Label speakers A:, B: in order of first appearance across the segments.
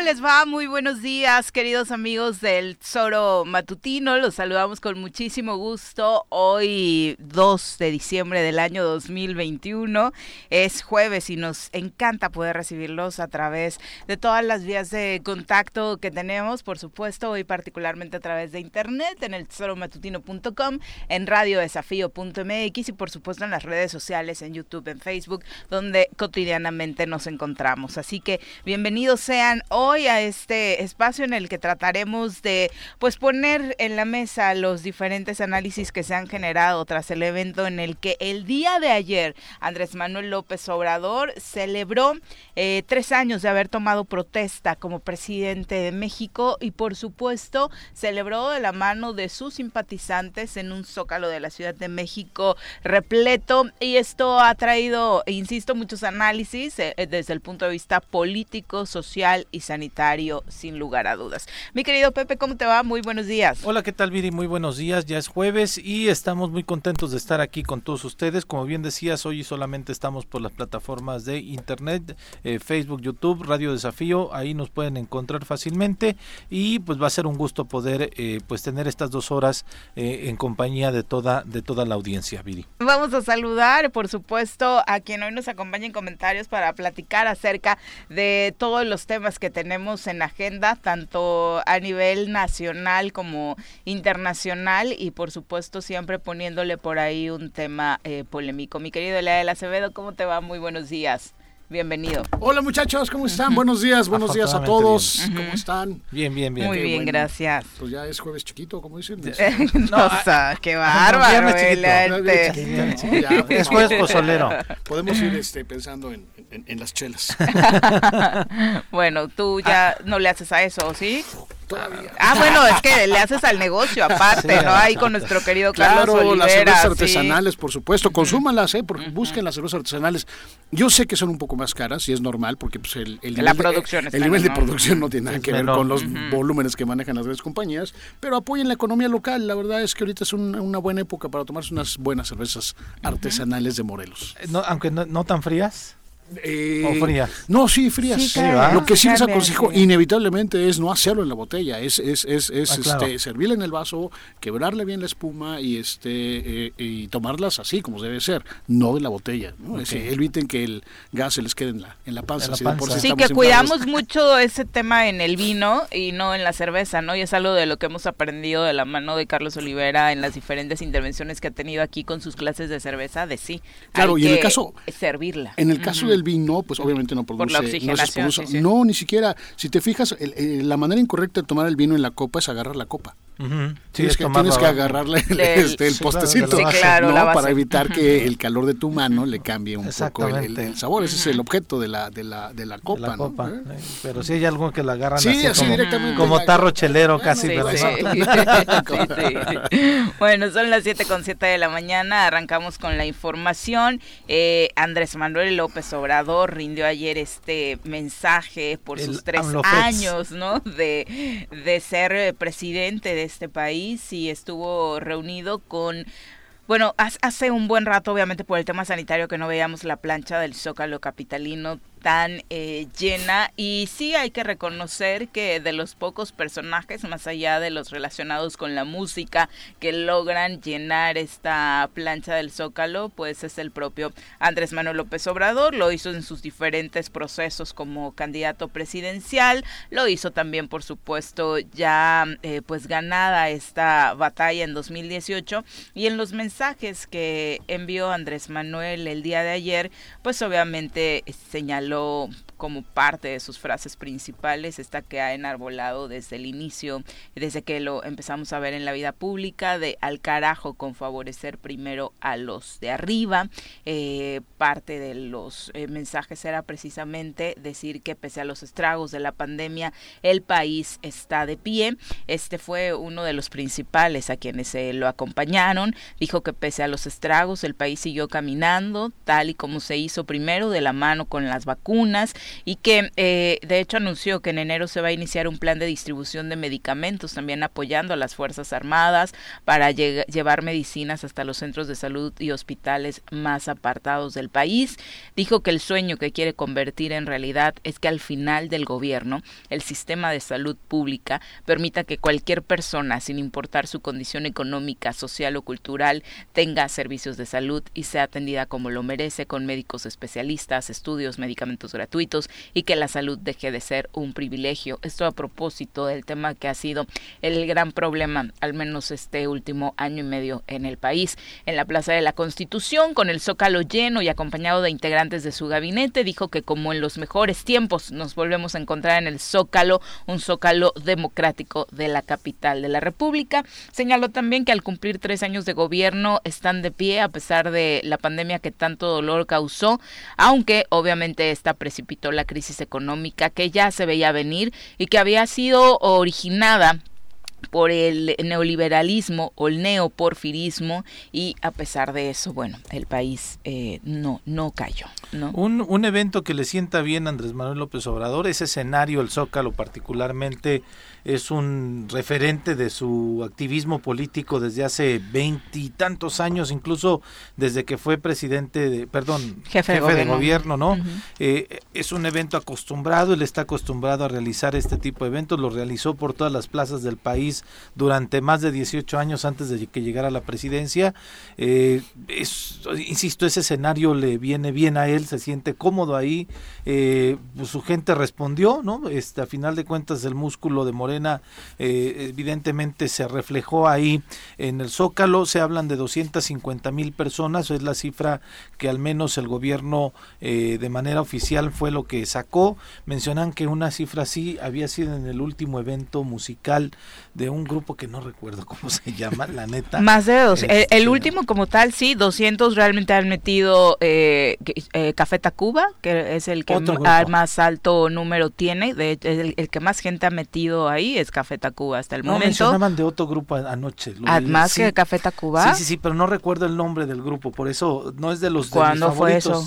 A: ¿Cómo les va? Muy buenos días, queridos amigos del Zoro Matutino. Los saludamos con muchísimo gusto. Hoy, 2 de diciembre del año 2021, es jueves y nos encanta poder recibirlos a través de todas las vías de contacto que tenemos. Por supuesto, hoy particularmente a través de internet, en el tesoromatutino.com, en radiodesafío.mx y por supuesto en las redes sociales, en YouTube, en Facebook, donde cotidianamente nos encontramos. Así que bienvenidos sean hoy a este espacio en el que trataremos de pues poner en la mesa los diferentes análisis que se han generado tras el evento en el que el día de ayer Andrés Manuel López Obrador celebró eh, tres años de haber tomado protesta como presidente de México y por supuesto celebró de la mano de sus simpatizantes en un zócalo de la Ciudad de México repleto. Y esto ha traído, insisto, muchos análisis eh, desde el punto de vista político, social y sanitario, sin lugar a dudas. Mi querido Pepe, ¿cómo te va? Muy buenos días.
B: Hola, ¿qué tal, Viri? Muy buenos días. Ya es jueves y estamos muy contentos de estar aquí con todos ustedes. Como bien decías, hoy solamente estamos por las plataformas de Internet, eh, Facebook, YouTube, Radio Desafío. Ahí nos pueden encontrar fácilmente y pues va a ser un gusto poder eh, pues tener estas dos horas eh, en compañía de toda, de toda la audiencia, Viri.
A: Vamos a saludar, por supuesto, a quien hoy nos acompaña en comentarios para platicar acerca de todos los temas que tenemos en agenda, tanto a nivel nacional como internacional y por supuesto siempre poniéndole por ahí un tema eh, polémico. Mi querido Elael Acevedo, ¿cómo te va? Muy buenos días. Bienvenido.
C: Hola muchachos, ¿cómo están? Buenos días, buenos días a todos. ¿Cómo están?
B: Bien, bien, bien.
A: Muy bien, gracias.
C: Pues ya es jueves chiquito, como dicen.
A: no, o sea, qué bárbaro.
B: es jueves pozolero.
C: Podemos ir este, pensando en, en, las chelas.
A: bueno, tú ya no le haces a eso, ¿sí? Todavía. Ah, bueno, es que le haces al negocio aparte, ¿no? Ahí con nuestro querido Carlos claro,
C: las cervezas artesanales, por supuesto, consúmanlas, ¿eh? busquen las cervezas artesanales. Yo sé que son un poco más caras y es normal porque pues, el, el
A: nivel, producción
C: de, el nivel de producción no tiene nada que ver con los volúmenes que manejan las grandes compañías, pero apoyen la economía local. La verdad es que ahorita es una buena época para tomarse unas buenas cervezas artesanales de Morelos.
B: No, aunque no tan frías.
C: Eh, ¿O frías? No, sí, frías. Lo que sí les aconsejo inevitablemente es no hacerlo en la botella, es, es, es, es ah, este, servirle en el vaso, quebrarle bien la espuma y este eh, y tomarlas así como debe ser, no de la botella. ¿no? eviten que el gas se les quede en la, en la panza.
A: sí, que cuidamos mucho ese tema en el vino y no en la cerveza, ¿no? Y es algo de lo que hemos aprendido de la mano de Carlos Olivera en las diferentes intervenciones que ha tenido aquí con sus clases de cerveza, de sí.
C: Claro, y en el caso...
A: Servirla.
C: En el caso del vino, pues obviamente no produce, no No, ni siquiera. Si te fijas, la manera incorrecta de tomar el vino en la copa es agarrar la copa tienes, que, tienes que agarrarle el, este, el postecito para evitar que el calor de tu mano le cambie un poco el, sabor. Ese es el objeto de la, de la, de la copa.
B: ¿Eh? Pero si hay algo que la agarran así, como, directamente como tarro chelero casi.
A: bueno, son las 7 con 7 de la mañana. Arrancamos con la información. Eh, Andrés Manuel López Obrador rindió ayer este mensaje por sus tres años ¿no? de, de ser presidente de este país y estuvo reunido con bueno, hace un buen rato, obviamente por el tema sanitario, que no veíamos la plancha del Zócalo Capitalino tan eh, llena. Y sí hay que reconocer que de los pocos personajes más allá de los relacionados con la música que logran llenar esta plancha del zócalo pues es el propio Andrés Manuel López Obrador. Lo hizo en sus diferentes procesos como candidato presidencial. Lo hizo también por supuesto ya eh, pues ganada esta batalla en 2018 y en los mensajes que envió Andrés Manuel el día de ayer pues obviamente señaló lo como parte de sus frases principales, esta que ha enarbolado desde el inicio, desde que lo empezamos a ver en la vida pública, de al carajo con favorecer primero a los de arriba. Eh, parte de los eh, mensajes era precisamente decir que pese a los estragos de la pandemia, el país está de pie. Este fue uno de los principales a quienes se lo acompañaron. Dijo que pese a los estragos, el país siguió caminando, tal y como se hizo primero de la mano con las vacunas vacunas y que eh, de hecho anunció que en enero se va a iniciar un plan de distribución de medicamentos, también apoyando a las Fuerzas Armadas para llevar medicinas hasta los centros de salud y hospitales más apartados del país. Dijo que el sueño que quiere convertir en realidad es que al final del gobierno el sistema de salud pública permita que cualquier persona, sin importar su condición económica, social o cultural, tenga servicios de salud y sea atendida como lo merece con médicos especialistas, estudios, medicamentos gratuitos y que la salud deje de ser un privilegio. Esto a propósito del tema que ha sido el gran problema, al menos este último año y medio en el país. En la Plaza de la Constitución, con el zócalo lleno y acompañado de integrantes de su gabinete, dijo que como en los mejores tiempos nos volvemos a encontrar en el zócalo, un zócalo democrático de la capital de la República. Señaló también que al cumplir tres años de gobierno están de pie a pesar de la pandemia que tanto dolor causó, aunque obviamente precipitó la crisis económica que ya se veía venir y que había sido originada por el neoliberalismo o el neoporfirismo y a pesar de eso, bueno, el país eh, no, no cayó.
B: Un, un evento que le sienta bien a Andrés Manuel López Obrador, ese escenario, el Zócalo particularmente, es un referente de su activismo político desde hace veintitantos años, incluso desde que fue presidente, de, perdón, jefe, de, gobierno. ¿no? Eh, es un evento acostumbrado, él está acostumbrado a realizar este tipo de eventos, lo realizó por todas las plazas del país durante más de 18 años antes de que llegara a la presidencia. Eh, es, insisto, ese escenario le viene bien a él, se siente cómodo ahí, eh, pues su gente respondió, ¿no? Este, a final de cuentas el músculo de Moreno eh, evidentemente se reflejó ahí en el Zócalo, se hablan de 250 mil personas, es la cifra que al menos el gobierno eh, de manera oficial fue lo que sacó, mencionan que una cifra así había sido en el último evento musical de un grupo que no recuerdo cómo se llama, la neta.
A: Más de dos, el, este, último como tal, sí, 200 realmente han metido eh, eh, Café Tacuba, que es el que más alto número tiene, de, el, el que más gente ha metido ahí es Café Tacuba hasta el no, momento.
B: mencionaban de otro grupo anoche.
A: Ah, ¿Más que Café Tacuba?
B: Sí, sí, sí, pero no recuerdo el nombre del grupo, por eso no es de los
A: ¿Cuándo fue eso?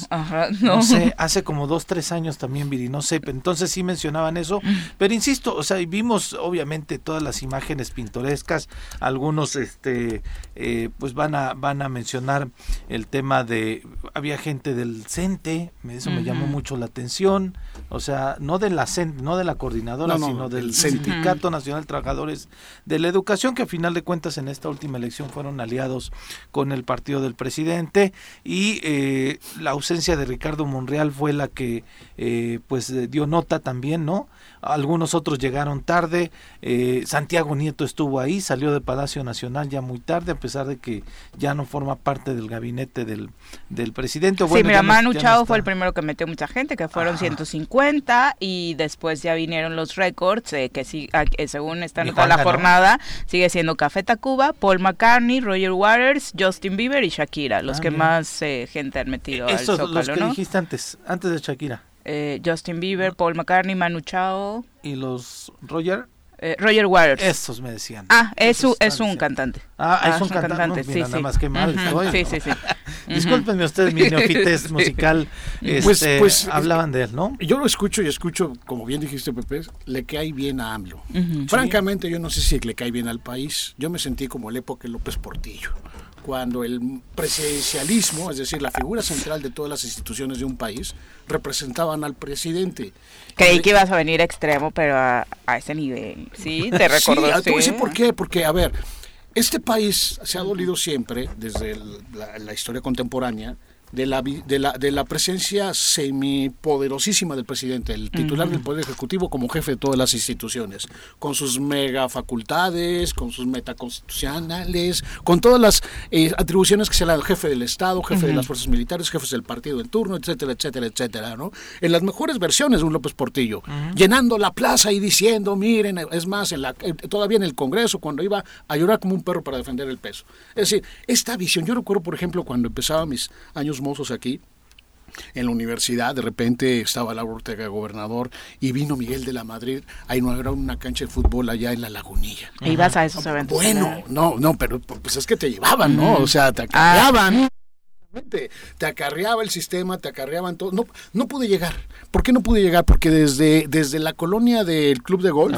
B: no. sé, hace como dos, tres años también, Viri, no sé, entonces sí mencionaban eso, mm. pero insisto, o sea, vimos obviamente todas las imágenes pintorescas, algunos este eh, pues van a van a mencionar el tema de había gente del CENTE, eso me llamó mucho la atención, o sea, no de la no de la coordinadora, sino del Sindicato Nacional de Trabajadores de la Educación, que a final de cuentas en esta última elección fueron aliados con el partido del presidente y eh, la ausencia de Ricardo Monreal fue la que eh, pues dio nota también, ¿no? Algunos otros llegaron tarde, eh, Santiago Nieto estuvo ahí, salió de Palacio Nacional ya muy tarde, a pesar de que ya no forma parte del gabinete del, del presidente.
A: sí, mira, Manu Chao fue el primero que metió mucha gente, que fueron 150, y después ya vinieron los récords, eh, que sí, ah, según está toda la jornada, sigue siendo Café Tacuba, Paul McCartney, Roger Waters, Justin Bieber y Shakira, los ah, que más eh, gente han metido
B: al los que dijiste antes, antes de Shakira.
A: Eh, Justin Bieber, Paul McCartney, Manu Chao.
B: ¿Y los Roger?
A: Eh, Roger Waters.
B: Estos me decían.
A: Ah, es, un, es un cantante.
B: Ah, es ah, un, cantante. sí, nada más que mal. Sí, sí, sí. Discúlpenme ustedes, mi neofites musical. Pues, este, pues, hablaban de él, ¿no?
C: Yo lo escucho y escucho, como bien dijiste, Pepe, le cae bien a AMLO. Francamente, yo no sé si le cae bien al país. Yo me sentí como el época López Portillo cuando el presidencialismo, es decir, la figura central de todas las instituciones de un país, representaban al presidente.
A: Creí que ibas a venir extremo, pero a, ese nivel, ¿sí? Te recuerdo.
C: sí, te voy a decir por qué, porque, a ver, este país se ha dolido siempre, desde la historia contemporánea, de la, de la, de la presencia semipoderosísima del presidente, el titular del Poder Ejecutivo como jefe de todas las instituciones, con sus mega facultades, con sus metaconstitucionales, con todas las eh, atribuciones que se le dan jefe del Estado, jefe de las fuerzas militares, jefes del partido en turno, etcétera, etcétera, etcétera, ¿no? En las mejores versiones de un López Portillo, llenando la plaza y diciendo, miren, es más, en la, eh, todavía en el Congreso, cuando iba a llorar como un perro para defender el peso. Es decir, esta visión, yo recuerdo, por ejemplo, cuando empezaba mis años mozos aquí, en la universidad, de repente estaba Laura Ortega gobernador y vino Miguel de la Madrid a inaugurar una cancha de fútbol allá en la lagunilla.
A: ¿E ibas a esos eventos?
C: Bueno, no, no, pero pues es que te llevaban, ¿no? O sea, te te acarreaba el sistema, te acarreaban todo. No, no pude llegar. ¿Por qué no pude llegar? Porque desde, desde la colonia del club de golf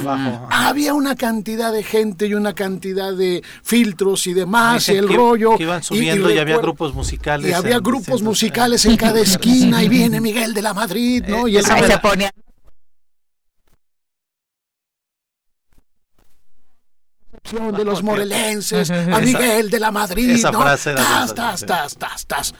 C: había una cantidad de gente y una cantidad de filtros y demás, y el rollo.
B: Que iban subiendo y, había grupos musicales.
C: Y había grupos musicales en cada esquina y viene Miguel de la Madrid, ¿no? y él se ponía de los morelenses, a Miguel de la Madrid, esa ¿no? Frase tas, tas, tas, tas,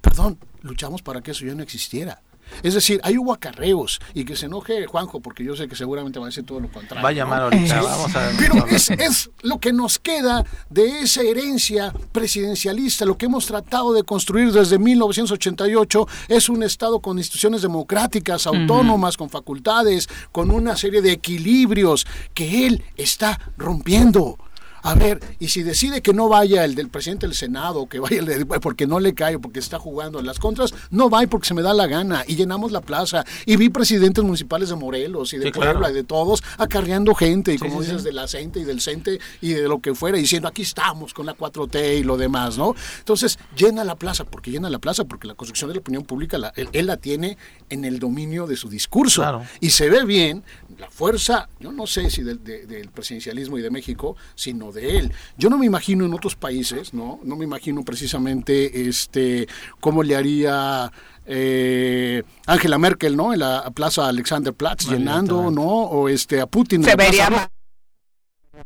C: Perdón, luchamos para que eso ya no existiera. Es decir, hay hubo acarreos y que se enoje Juanjo, porque yo sé que seguramente va a decir todo lo contrario.
B: Va a llamar ahorita, vamos a
C: Pero es, es, lo que nos queda de esa herencia presidencialista, lo que hemos tratado de construir desde 1988 es un Estado con instituciones democráticas, autónomas, con facultades, con una serie de equilibrios que él está rompiendo. A ver, y si decide que no vaya el del presidente del Senado, que vaya el de, porque no le cae, porque está jugando en las contras, no va porque se me da la gana. Y llenamos la plaza. Y vi presidentes municipales de Morelos y de Puebla y de todos acarreando gente, y como dices, de la gente y del CENTE y de lo que fuera, diciendo aquí estamos con la 4T y lo demás, ¿no? Entonces, llena la plaza, porque llena la plaza, porque la construcción de la opinión pública él, la tiene en el dominio de su discurso. Y se ve bien la fuerza, yo no sé si del, del presidencialismo y de México, sino de él. Yo no me imagino en otros países, ¿no? No me imagino precisamente este cómo le haría eh, Angela Merkel, ¿no? En la Plaza Alexanderplatz llenando, ¿no? O este a Putin.
A: Se vería mal.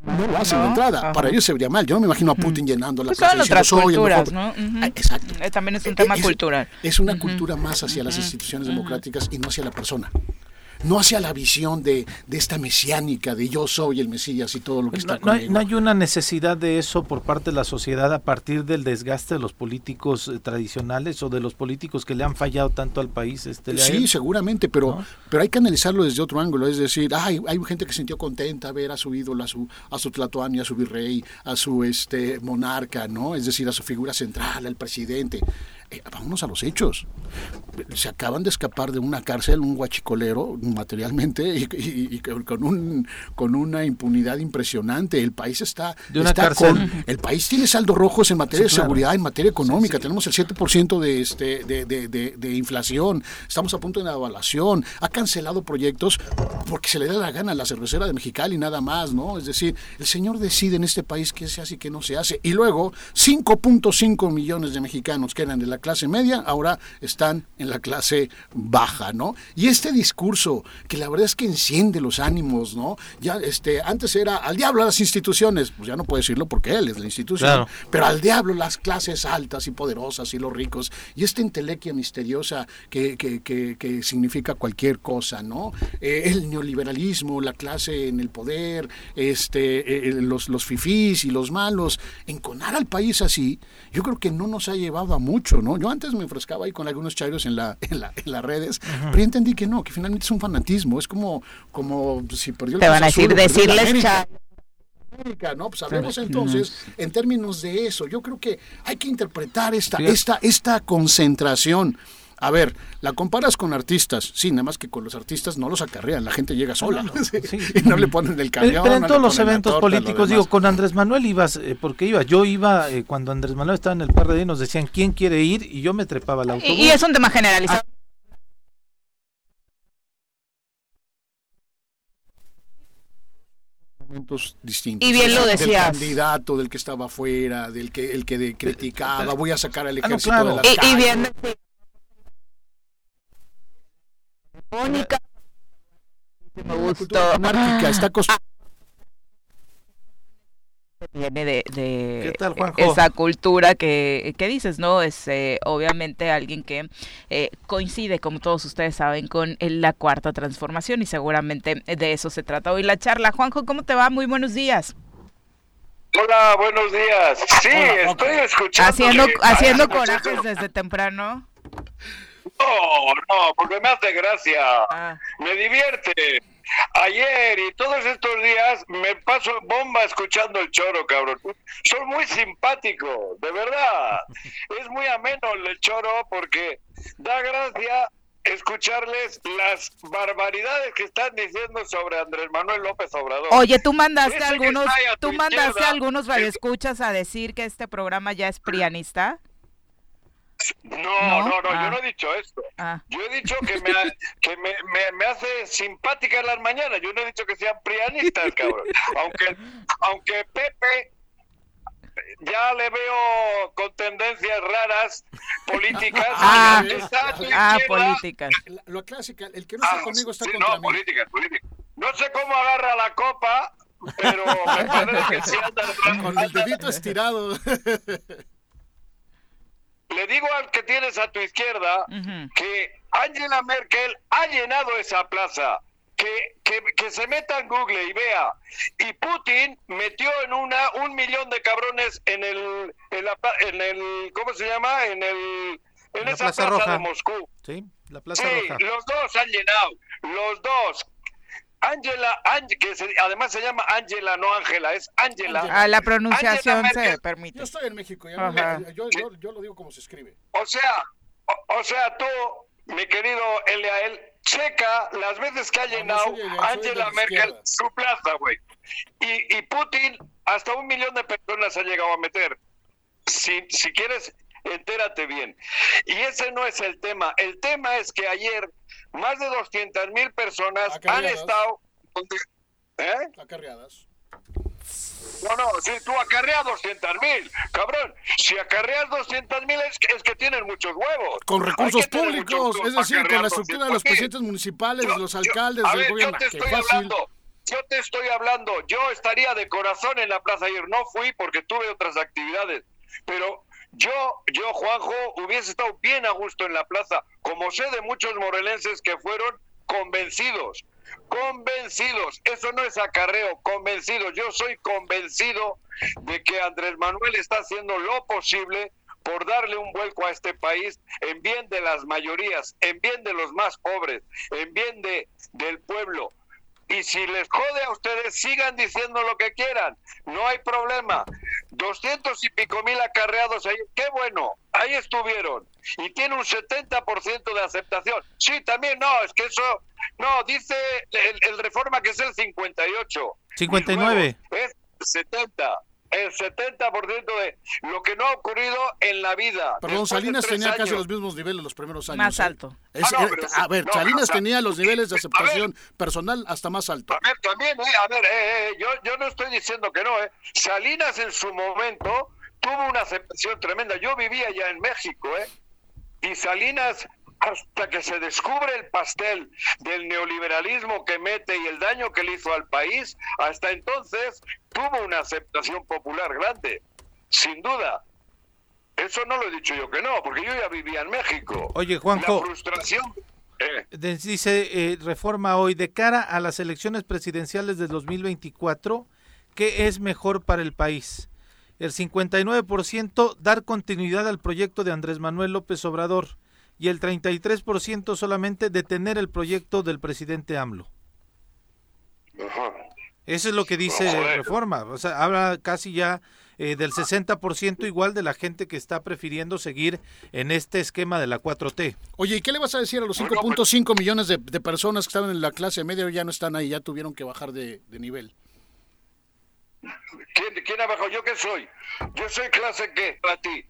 C: No lo hacen de entrada. Para ellos se vería mal. Yo no me imagino a Putin llenando la
A: pues plaza. Son otras culturas, ¿no? Ah, exacto. Eh, también es un tema cultural.
C: Es una cultura más hacia las instituciones democráticas y no hacia la persona no hacia la visión de, de, esta mesiánica de yo soy el Mesías y todo lo que está
B: no, no hay, una necesidad de eso por parte de la sociedad a partir del desgaste de los políticos eh, tradicionales o de los políticos que le han fallado tanto al país. Este,
C: sí, seguramente, pero, pero hay que analizarlo desde otro ángulo. Es decir, hay, hay gente que se sintió contenta ver a su ídolo, a su, a su tlatoani, a su virrey, a su este monarca, ¿no? Es decir, a su figura central, al presidente. Eh, vámonos a los hechos. Se acaban de escapar de una cárcel, un guachicolero, materialmente, y, con, un, con una impunidad impresionante. El país está, con... El país tiene saldos rojos en materia de seguridad, en materia económica. Tenemos el 7% de, este, de, de, de, inflación. Estamos a punto de una evaluación. Ha cancelado proyectos porque se le da la gana a la cervecera de Mexicali, nada más, ¿no? Es decir, el señor decide en este país qué se hace y qué no se hace. Y luego, 5.5 millones de mexicanos que eran de la clase media, ahora están en la clase baja, ¿no? Y este discurso, que la verdad es que enciende los ánimos, ¿no? Ya, este, antes era al diablo a las instituciones, pues ya no puede decirlo porque él es la institución, pero al diablo las clases altas y poderosas y los ricos, y esta intelequia misteriosa que, que, que, significa cualquier cosa, ¿no? Eh, el neoliberalismo, la clase en el poder, este, eh, los, los fifís y los malos, enconar al país así, yo creo que no nos ha llevado a mucho, ¿no? Yo antes me enfrescaba ahí con algunos chairos en, la, en, las redes, pero ya entendí que no, que finalmente es un fanatismo, es como, como si perdió el
A: Te van a decir, decirles
C: ¿no? Pues hablemos entonces en términos de eso. Yo creo que hay que interpretar esta, esta, esta concentración. A ver, la comparas con artistas, sí, nada más que con los artistas no los acarrean, la gente llega sola y no le ponen el camión.
B: Pero, en todos los eventos políticos, digo, con Andrés Manuel ibas, eh, porque iba, yo iba, eh, cuando Andrés Manuel estaba en el PRD nos decían quién quiere ir y yo me trepaba al autobús.
A: Y, es un tema generalizado.
C: momentos distintos.
A: Y bien lo decías.
C: Del candidato, del que estaba afuera, del que el que criticaba, voy a sacar al ah, ejército de las
A: y, y bien Mónica. Me gustó.
C: está
A: viene de, de esa cultura que, que, dices, ¿no? Es eh, obviamente alguien que eh, coincide, como todos ustedes saben, con la cuarta transformación y seguramente de eso se trata hoy la charla. Juanjo, ¿cómo te va? Muy buenos días.
D: Hola, buenos días. Sí, estoy escuchando.
A: Haciendo, haciendo corajes desde temprano.
D: No, no, porque me hace gracia. Ah. Me divierte. Ayer y todos estos días me paso bomba escuchando el choro, cabrón. Soy muy simpático, de verdad. Es muy ameno el choro porque da gracia escucharles las barbaridades que están diciendo sobre Andrés Manuel López Obrador.
A: Oye, tú mandaste algunos, tú mandaste algunos radioescuchas a decir que este programa ya es prianista.
D: No, no, no, yo no he ah. dicho esto. Ah. Yo he dicho que, me, que me, me, hace simpática en las mañanas. Yo no he dicho que sean prianistas, cabrón. Aunque, aunque Pepe ya le veo con tendencias raras políticas.
A: Ah, ah políticas.
C: Lo clásica, el que no está conmigo está contra
D: no, políticas, políticas. No sé cómo agarra la copa, pero me parece que sí anda...
C: Con el dedito estirado.
D: Le digo al que tienes a tu izquierda que Angela Merkel ha llenado esa plaza. Que, que, se meta en Google y vea. Y Putin metió en una un millón de cabrones en el, en, la, en el ¿cómo se llama? En el en, esa plaza, de Moscú.
B: Sí, la plaza
D: sí, los dos han llenado. Los dos. Angela, que además se llama Angela, no Ángela, es Angela.
A: Ah, la pronunciación se permite.
C: Yo estoy en México, yo, yo, lo digo como se escribe.
D: O sea, o, sea, tú, mi querido Eliael, checa las veces que ha llenado Angela Merkel su plaza, güey. Y, y Putin, hasta un millón de personas ha llegado a meter. Si, si quieres, entérate bien. Y ese no es el tema. El tema es que ayer más de 200 mil personas han estado...
C: ¿Eh? Acarreadas.
D: No, no, si tú acarreas 200 mil, cabrón, si acarreas 200 mil es, es, que tienen muchos huevos.
C: Con recursos públicos, es decir, con la estructura de los presidentes municipales, los alcaldes, del gobierno.
D: Yo te estoy hablando, yo te estoy hablando, yo estaría de corazón en la plaza ayer, no fui porque tuve otras actividades, pero yo, yo, Juanjo, hubiese estado bien a gusto en la plaza, como sé de muchos morelenses que fueron convencidos, convencidos, eso no es acarreo, convencidos, yo soy convencido de que Andrés Manuel está haciendo lo posible por darle un vuelco a este país en bien de las mayorías, en bien de los más pobres, en bien de, del pueblo. Y si les jode a ustedes, sigan diciendo lo que quieran. No hay problema. Doscientos y pico mil acarreados ahí. Qué bueno. Ahí estuvieron. Y tiene un 70% de aceptación. Sí, también no. Es que eso. No, dice el, reforma que es el 58.
B: 59.
D: es 70 el 70% de lo que no ha ocurrido en la vida.
C: Perdón, Salinas tenía casi los mismos niveles los primeros años.
A: Más ¿eh? alto.
C: Ah, a ver, Salinas tenía los niveles de aceptación personal hasta más alto.
D: A ver, también, eh, a ver, eh, yo, yo no estoy diciendo que no, eh. Salinas en su momento tuvo una aceptación tremenda. Yo vivía ya en México, ¿eh? Y Salinas hasta que se descubre el pastel del neoliberalismo que mete y el daño que le hizo al país, hasta entonces tuvo una aceptación popular grande, sin duda. Eso no lo he dicho yo que no, porque yo ya vivía en México.
B: Oye, Juanjo.
D: La frustración.
B: Eh. Dice eh, Reforma hoy, de cara a las elecciones presidenciales de 2024, ¿qué es mejor para el país? El 59% dar continuidad al proyecto de Andrés Manuel López Obrador y el 33% solamente detener el proyecto del presidente AMLO. Eso es lo que dice Reforma. O sea, habla casi ya eh, del 60% igual de la gente que está prefiriendo seguir en este esquema de la 4T.
C: Oye, ¿y qué le vas a decir a los 5.5 millones de, personas que estaban en la clase media y ya no están ahí, ya tuvieron que bajar de, nivel?
D: ¿Quién, ¿Quién ha bajado? ¿Yo qué soy? Yo soy clase qué para ti.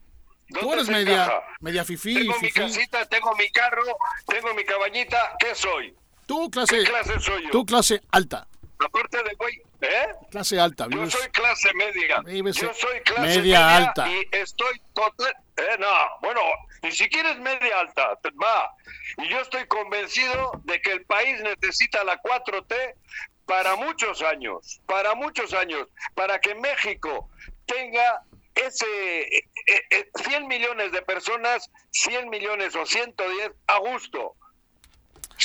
C: Tú eres media, media fifí.
D: Tengo mi casita, tengo mi carro, tengo mi cabañita. ¿Qué soy?
C: Tú clase,
D: ¿Qué clase soy yo?
C: Tú clase alta.
D: Aparte de güey, ¿eh?
C: Clase alta.
D: Yo soy clase media. Yo soy clase
C: media, media alta.
D: Y estoy total... Eh, no, bueno, ni siquiera es media alta, va. Y yo estoy convencido de que el país necesita la 4T para muchos años, para muchos años, para que México tenga ese 100 eh, millones de personas, 100 millones o 110 a gusto.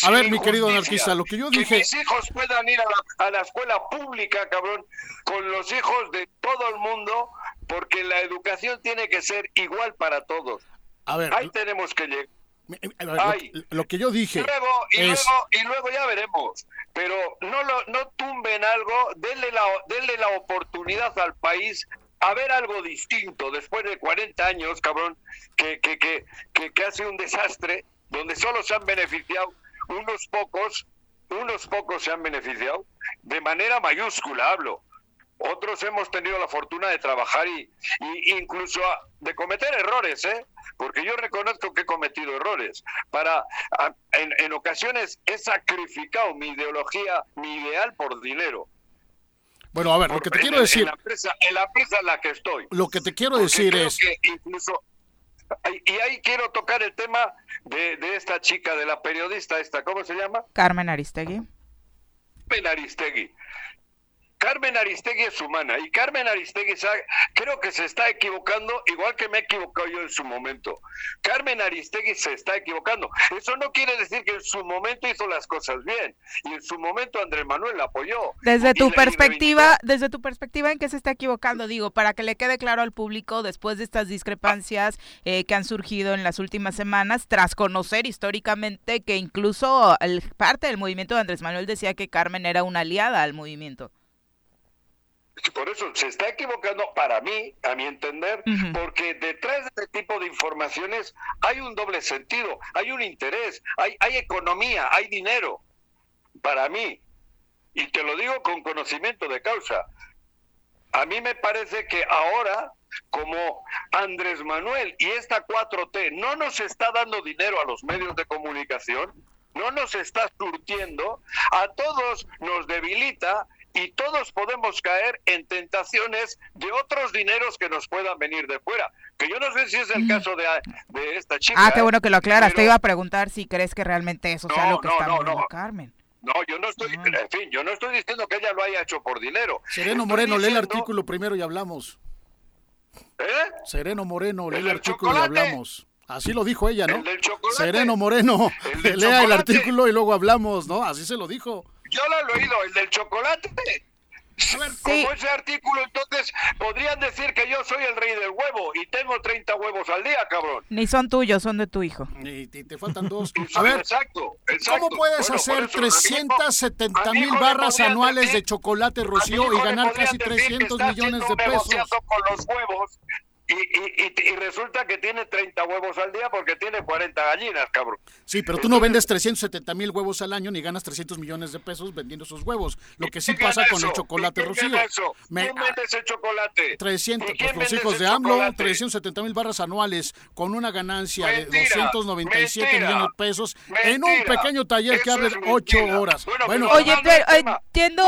C: A ver, mi querido anarquista, lo que yo dije...
D: Que mis hijos puedan ir a la, escuela pública, cabrón, con los hijos de todo el mundo, porque la educación tiene que ser igual para todos. A ver... Ahí tenemos que llegar.
C: Lo, que yo dije
D: y luego, y, luego, y luego ya veremos pero no lo, no tumben algo denle la denle la oportunidad al país a ver algo distinto después de 40 años, cabrón, que, que, que, que, hace un desastre donde solo se han beneficiado unos pocos, unos pocos se han beneficiado, de manera mayúscula hablo, otros hemos tenido la fortuna de trabajar y, incluso de cometer errores, ¿eh? porque yo reconozco que he cometido errores. Para, en, ocasiones he sacrificado mi ideología, mi ideal por dinero.
C: Bueno, a ver, lo que te quiero decir.
D: En la, empresa, en la empresa en la que estoy.
C: Lo que te quiero decir es.
D: Que incluso. Y ahí quiero tocar el tema de, de esta chica, de la periodista, esta, ¿cómo se llama?
A: Carmen Aristegui.
D: Carmen Aristegui. Carmen Aristegui es humana y Carmen Aristegui creo que se está equivocando igual que me he equivocado yo en su momento. Carmen Aristegui se está equivocando. Eso no quiere decir que en su momento hizo las cosas bien y en su momento Andrés Manuel la apoyó.
A: Desde tu perspectiva, desde tu perspectiva en qué se está equivocando, digo, para que le quede claro al público después de estas discrepancias eh, que han surgido en las últimas semanas, tras conocer históricamente que incluso el, parte del movimiento de Andrés Manuel decía que Carmen era una aliada al movimiento.
D: Por eso se está equivocando para mí, a mi entender, porque detrás de este tipo de informaciones hay un doble sentido, hay un interés, hay, hay economía, hay dinero, para mí. Y te lo digo con conocimiento de causa. A mí me parece que ahora, como Andrés Manuel y esta 4T no nos está dando dinero a los medios de comunicación, no nos está surtiendo, a todos nos debilita y todos podemos caer en tentaciones de otros dineros que nos puedan venir de fuera. Que yo no sé si es el mm. caso de, de esta chica.
A: Ah, qué bueno que lo aclaras. Te iba a preguntar si crees que realmente eso sea lo que está no, Carmen.
D: No, yo no estoy, ah. en fin, yo no estoy diciendo que ella lo haya hecho por dinero.
C: Sereno Moreno, lee el artículo primero y hablamos.
D: ¿Eh?
C: Sereno Moreno, lee el, artículo y hablamos. Así lo dijo ella, ¿no? Sereno Moreno, lea el artículo y luego hablamos, ¿no? Así se lo dijo.
D: Yo lo he oído, el del chocolate. Como ese artículo, entonces podrían decir que yo soy el rey del huevo y tengo 30 huevos al día, cabrón.
A: Ni son tuyos, son de tu hijo.
C: Y te, faltan dos. A ver, exacto, ¿cómo puedes hacer 370 mil barras anuales de chocolate Rocío y ganar casi 300 millones de pesos?
D: Con los huevos y, y, resulta que tiene 30 huevos al día porque tiene 40 gallinas, cabrón.
C: Sí, pero tú no vendes 370 mil huevos al año ni ganas 300 millones de pesos vendiendo esos huevos. Lo que sí pasa con el chocolate Rocío.
D: ¿Quién vende ese chocolate?
C: 300, pues los hijos de AMLO, 370 mil barras anuales con una ganancia de 297 millones de pesos en un pequeño taller que abre 8 horas.
A: Bueno, oye, pero, entiendo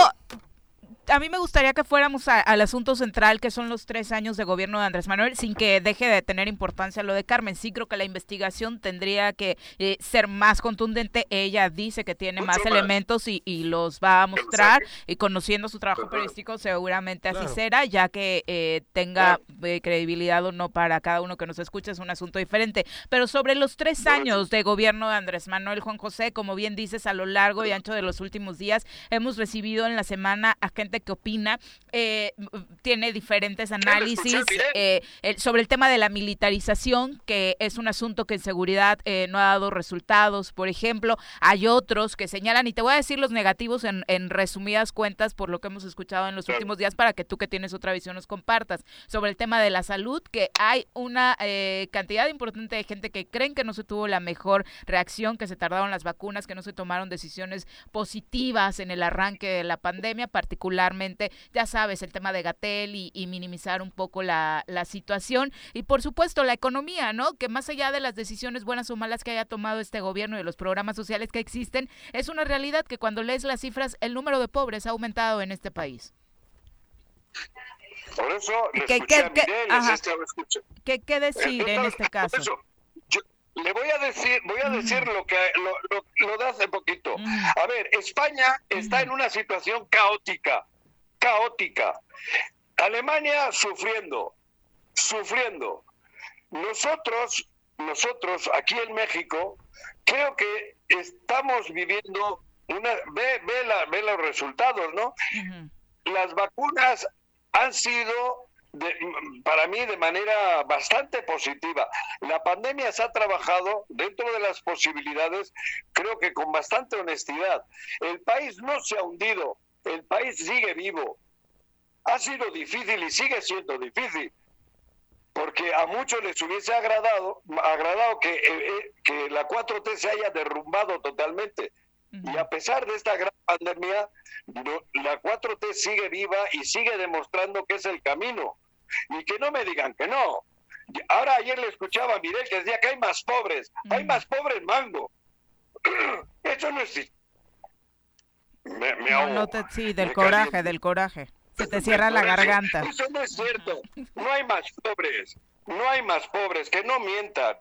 A: a mí me gustaría que fuéramos al asunto central, que son los tres años de gobierno de Andrés Manuel, sin que deje de tener importancia lo de Carmen. Sí creo que la investigación tendría que eh, ser más contundente. Ella dice que tiene más, elementos y, los va a mostrar. Y conociendo su trabajo periodístico, seguramente así será, ya que eh, tenga eh, credibilidad o no para cada uno que nos escuche, es un asunto diferente. Pero sobre los tres años de gobierno de Andrés Manuel Juan José, como bien dices, a lo largo y ancho de los últimos días, hemos recibido en la semana a gente que opina, eh, tiene diferentes análisis eh, sobre el tema de la militarización, que es un asunto que en seguridad eh, no ha dado resultados, por ejemplo. Hay otros que señalan, y te voy a decir los negativos en, resumidas cuentas por lo que hemos escuchado en los últimos días para que tú que tienes otra visión nos compartas. Sobre el tema de la salud, que hay una cantidad importante de gente que creen que no se tuvo la mejor reacción, que se tardaron las vacunas, que no se tomaron decisiones positivas en el arranque de la pandemia, ya sabes, el tema de Gatel y, minimizar un poco la, situación. Y por supuesto, la economía, ¿no? Que más allá de las decisiones buenas o malas que haya tomado este gobierno y de los programas sociales que existen, es una realidad que cuando lees las cifras, el número de pobres ha aumentado en este país.
D: Por eso, ¿Qué, qué,
A: qué, decir en este caso?
D: le voy a decir, voy a decir lo que lo, lo, de hace poquito. A ver, España está en una situación caótica caótica. Alemania sufriendo, sufriendo. Nosotros, nosotros aquí en México, creo que estamos viviendo una, ve, ve, la, ve los resultados, ¿no? Las vacunas han sido para mí de manera bastante positiva. La pandemia se ha trabajado dentro de las posibilidades, creo que con bastante honestidad. El país no se ha hundido, el país sigue vivo. Ha sido difícil y sigue siendo difícil, porque a muchos les hubiese agradado, agradado que, eh, eh, que la 4T se haya derrumbado totalmente. Y a pesar de esta gran pandemia, la 4T sigue viva y sigue demostrando que es el camino. Y que no me digan que no. Ahora ayer le escuchaba a Mirel que decía que hay más pobres. Hay más pobres mango. Eso no es...
A: Me, no, sí, del coraje, del coraje. Se te cierra la garganta.
D: Eso no es cierto. No hay más pobres. No hay más pobres. Que no mientan.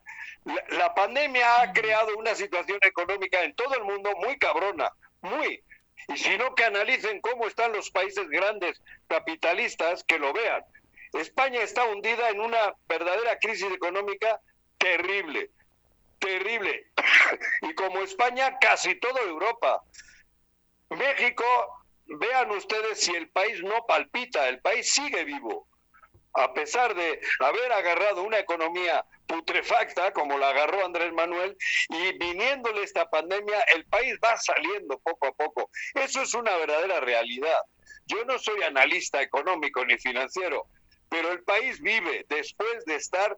D: La, pandemia ha creado una situación económica en todo el mundo muy cabrona. Muy. Y si no, que analicen cómo están los países grandes capitalistas, que lo vean. España está hundida en una verdadera crisis económica terrible, terrible. y como España, casi toda Europa. México vean ustedes si el país no palpita, el país sigue vivo. A pesar de haber agarrado una economía putrefacta como la agarró Andrés Manuel y viniéndole esta pandemia, el país va saliendo poco a poco. Eso es una verdadera realidad. Yo no soy analista económico ni financiero, pero el país vive después de estar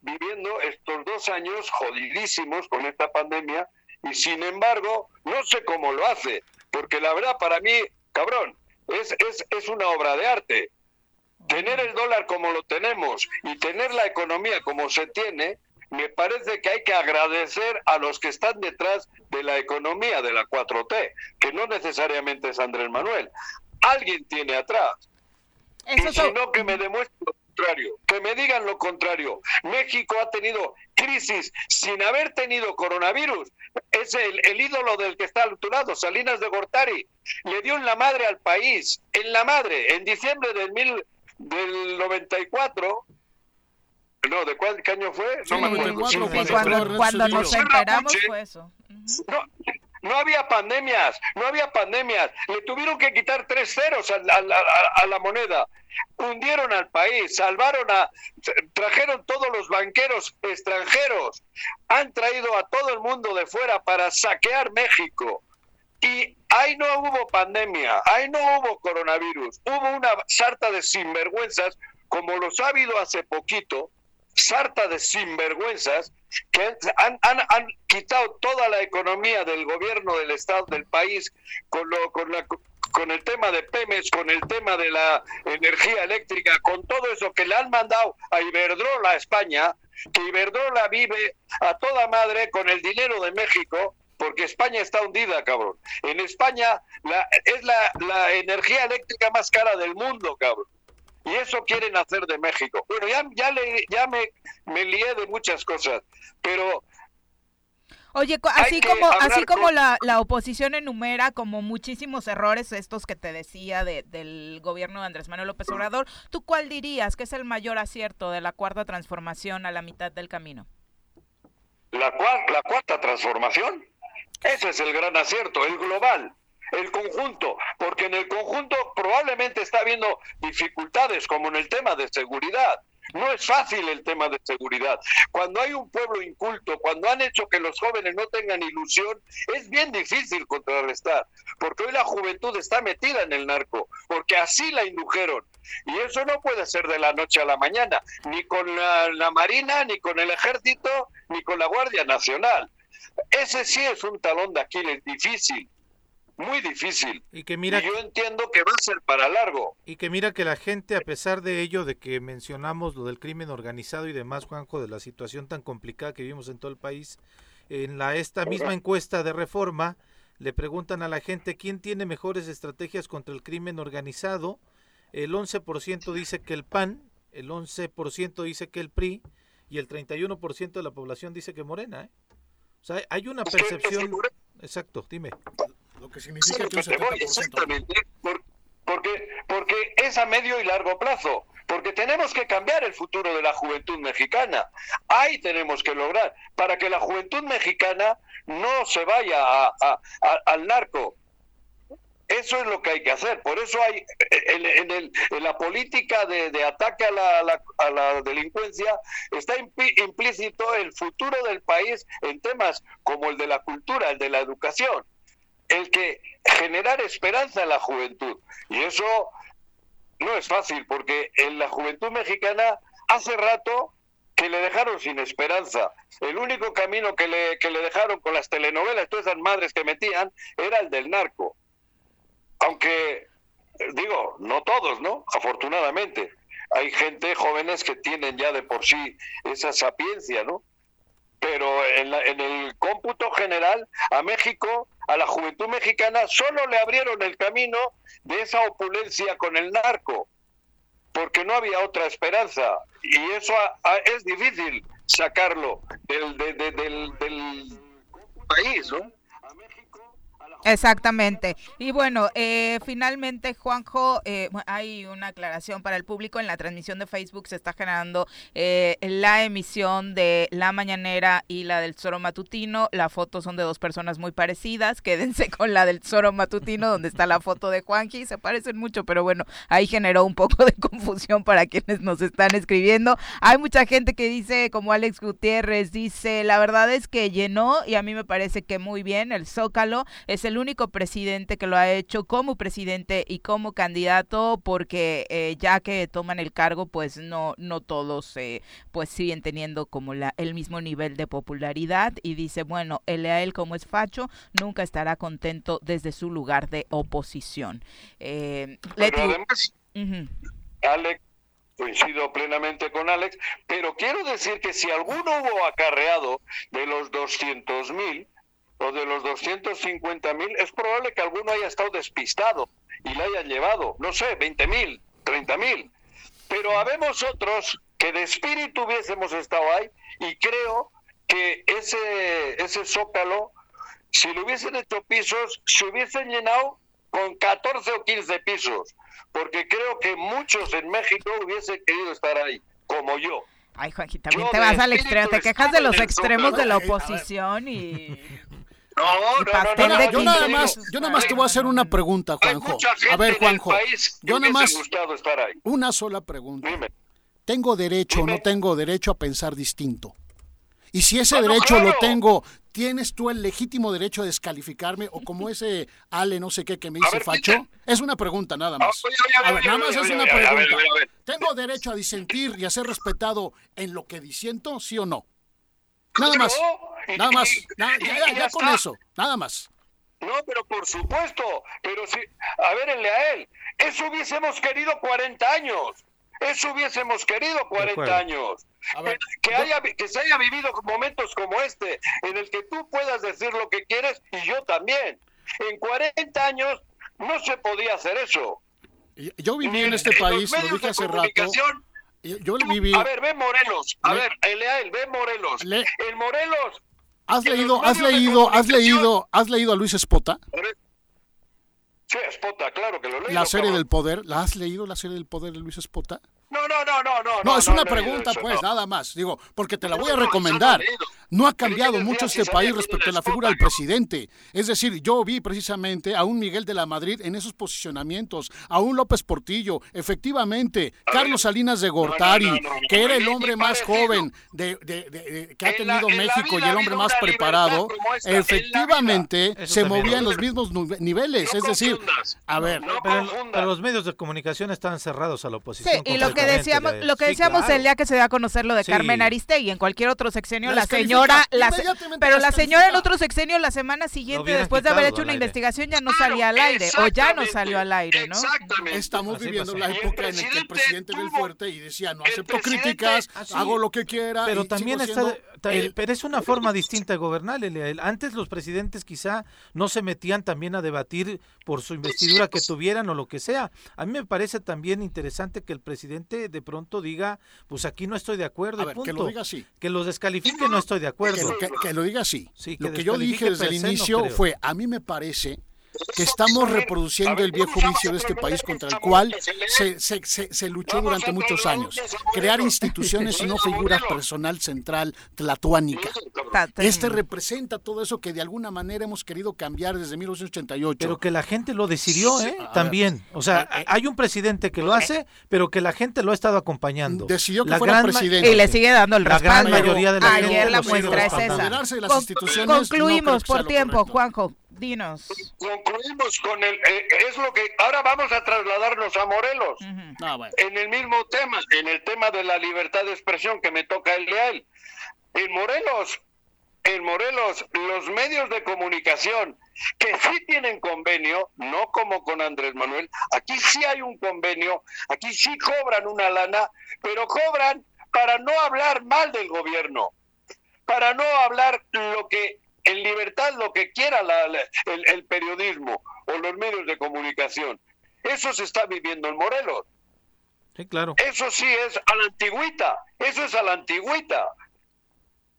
D: viviendo estos dos años jodidísimos con esta pandemia y sin embargo no sé cómo lo hace, porque la verdad para mí cabrón, es, es, es una obra de arte. Tener el dólar como lo tenemos y tener la economía como se tiene, me parece que hay que agradecer a los que están detrás de la economía de la 4T, que no necesariamente es Andrés Manuel. Alguien tiene atrás. y si no, que me demuestre que me digan lo contrario. México ha tenido crisis sin haber tenido coronavirus. Es el, ídolo del que está al tu lado, Salinas de Gortari. Le dio en la madre al país, en la madre, en diciembre del, mil, del 94. No, ¿de cuál año fue?
A: cuando, nos enteramos fue eso.
D: No, no había pandemias, no había pandemias. Le tuvieron que quitar tres ceros a, la moneda. Hundieron al país, salvaron a, trajeron todos los banqueros extranjeros, han traído a todo el mundo de fuera para saquear México. Y ahí no hubo pandemia, ahí no hubo coronavirus, hubo una sarta de sinvergüenzas, como los ha habido hace poquito, sarta de sinvergüenzas que han, han, quitado toda la economía del gobierno del Estado del país con, lo, con, la, con el tema de Pemex, con el tema de la energía eléctrica, con todo eso que le han mandado a Iberdrola a España, que Iberdrola vive a toda madre con el dinero de México, porque España está hundida, cabrón. En España es la, la energía eléctrica más cara del mundo, cabrón. Y eso quieren hacer de México. Bueno, ya, ya, le, ya me, me lié de muchas cosas, pero
A: Oye, así como, así como la, la, oposición enumera como muchísimos errores estos que te decía de, del gobierno de Andrés Manuel López Obrador, ¿tú cuál dirías que es el mayor acierto de la cuarta transformación a la mitad del camino?
D: La, la cuarta transformación, ese es el gran acierto, el global el conjunto, porque en el conjunto probablemente está habiendo dificultades, como en el tema de seguridad. No es fácil el tema de seguridad. Cuando hay un pueblo inculto, cuando han hecho que los jóvenes no tengan ilusión, es bien difícil contrarrestar, porque hoy la juventud está metida en el narco, porque así la indujeron. Y eso no puede ser de la noche a la mañana, ni con la, la Marina, ni con el Ejército, ni con la Guardia Nacional. Ese sí es un talón de Aquiles difícil muy difícil. Y que mira, yo entiendo que va a ser para largo.
B: Y que mira que la gente, a pesar de ello, de que mencionamos lo del crimen organizado y demás, Juanjo, de la situación tan complicada que vivimos en todo el país, en la esta misma encuesta de reforma le preguntan a la gente quién tiene mejores estrategias contra el crimen organizado. El 11% dice que el PAN, el 11% dice que el PRI y el 31% de la población dice que Morena. ¿eh? O sea, hay una percepción... Exacto, dime.
C: Lo que significa que
D: Exactamente, porque, porque es a medio y largo plazo, porque tenemos que cambiar el futuro de la juventud mexicana. Ahí tenemos que lograr, para que la juventud mexicana no se vaya al narco. Eso es lo que hay que hacer. Por eso hay en, el, en la política de, ataque a la, a la, delincuencia está implícito el futuro del país en temas como el de la cultura, el de la educación el que generar esperanza en la juventud. Y eso no es fácil, porque en la juventud mexicana hace rato que le dejaron sin esperanza. El único camino que le, que le dejaron con las telenovelas, todas esas madres que metían, era el del narco. Aunque, digo, no todos, ¿no? Afortunadamente. Hay gente, jóvenes, que tienen ya de por sí esa sapiencia, ¿no? Pero en, en el cómputo general, a México, a la juventud mexicana, solo le abrieron el camino de esa opulencia con el narco porque no había otra esperanza. Y eso es difícil sacarlo del, del, del país, ¿no?
A: Exactamente. Y bueno, eh, finalmente, Juanjo, eh, hay una aclaración para el público. En la transmisión de Facebook se está generando eh, la emisión de La Mañanera y la del Zoro Matutino. La foto son de dos personas muy parecidas. Quédense con la del Zoro Matutino, donde está la foto de Juanji. Se parecen mucho, pero bueno, ahí generó un poco de confusión para quienes nos están escribiendo. Hay mucha gente que dice, como Alex Gutiérrez, dice, la verdad es que llenó y a mí me parece que muy bien. El Zócalo es el el único presidente que lo ha hecho como presidente y como candidato porque eh, ya que toman el cargo pues no no todos eh, pues siguen teniendo como la el mismo nivel de popularidad y dice bueno él a él como es facho nunca estará contento desde su lugar de oposición
D: eh, además Alex coincido plenamente con Alex, pero quiero decir que si alguno hubo acarreado de los 200 mil, o de los 250 mil, es probable que alguno haya estado despistado y le hayan llevado, no sé, 20 mil, 30 mil. Pero habemos otros que de espíritu hubiésemos estado ahí y creo que ese, ese zócalo, si lo hubiesen hecho pisos, se hubiesen llenado con 14 o 15 pisos, porque creo que muchos en México hubiesen querido estar ahí, como yo.
A: Ay, Juanji, también te vas al extremo, te quejas de los extremos de la oposición y...
C: No, no, no, yo nada más, yo nada más te voy a hacer una pregunta, Juanjo. A ver, Juanjo, yo nada más una sola pregunta. ¿Tengo derecho o no tengo derecho a pensar distinto? Y si ese derecho lo tengo, ¿tienes tú el legítimo derecho a descalificarme o como ese Ale no sé qué que me dice facho? Es una pregunta nada más. A ver, nada más es una pregunta. ¿Tengo derecho a disentir y a ser respetado en lo que disiento, sí o no? Nada más. Nada más. ya, con eso. Nada más.
D: No, pero por supuesto. Pero si. A ver, a él. Eso hubiésemos querido 40 años. Eso hubiésemos querido 40 años. que, haya, que se haya vivido momentos como este, en el que tú puedas decir lo que quieres y yo también. En 40 años no se podía hacer eso.
C: Yo viví en este país, lo dije hace rato. Yo viví.
D: A ver, ve Morelos. A ver, el ve Morelos. El Morelos.
C: ¿Has leído, has leído, has leído, has leído a Luis Espota?
D: Sí, Espota, claro que lo leí.
C: La serie del poder, ¿la has leído la serie del poder de Luis Espota?
D: No, no, no, no, no.
C: No, es una pregunta, pues, nada más. Digo, porque te la voy a recomendar. No ha cambiado mucho este país respecto a la figura del presidente. Es decir, yo vi precisamente a un Miguel de la Madrid en esos posicionamientos, a un López Portillo, efectivamente, Carlos Salinas de Gortari, que era el hombre más joven de, que ha tenido México y el hombre más preparado, efectivamente se movía en los mismos niveles. Es decir, a ver.
B: Pero, los medios de comunicación están cerrados a la oposición.
A: Lo que decíamos, lo que decíamos el día que se dio a conocer lo de Carmen Aristegui, en cualquier otro sexenio, la señora, pero la señora en otro sexenio la semana siguiente, después de haber hecho una investigación, ya no salía al aire, o ya no salió al aire, ¿no?
C: Exactamente. Estamos viviendo la época en la que el presidente del fuerte y decía, no acepto críticas, hago lo que quiera.
B: Pero también está, pero es una forma distinta de gobernar. Antes los presidentes quizá no se metían también a debatir por su investidura que tuvieran o lo que sea. A mí me parece también interesante que el presidente de pronto diga, pues aquí no estoy de acuerdo.
C: que lo diga así.
B: Que los descalifique, no estoy de acuerdo.
C: Que, lo diga así. lo que yo dije desde el inicio fue, a mí me parece que estamos reproduciendo el viejo vicio de este país contra el cual se, se, se, luchó durante muchos años. Crear instituciones y no figura personal central tlatuánica. Este representa todo eso que de alguna manera hemos querido cambiar desde 1988.
B: Pero que la gente lo decidió, ¿eh? También. O sea, hay un presidente que lo hace, pero que la gente lo ha estado acompañando.
C: Decidió que fuera presidente.
A: Y le sigue dando el respaldo.
B: La gran mayoría de la
A: Ayer la muestra es esa.
C: Concluimos
A: por tiempo, Juanjo dinos.
D: Concluimos con el, eh, es lo que, ahora vamos a trasladarnos a Morelos, ah, en el mismo tema, en el tema de la libertad de expresión que me toca el de él. En Morelos, en Morelos, los medios de comunicación que sí tienen convenio, no como con Andrés Manuel, aquí sí hay un convenio, aquí sí cobran una lana, pero cobran para no hablar mal del gobierno, para no hablar lo que en libertad lo que quiera el, el periodismo o los medios de comunicación. Eso se está viviendo en Morelos.
B: Sí, claro.
D: Eso sí es a la antigüita, eso es a la antigüita.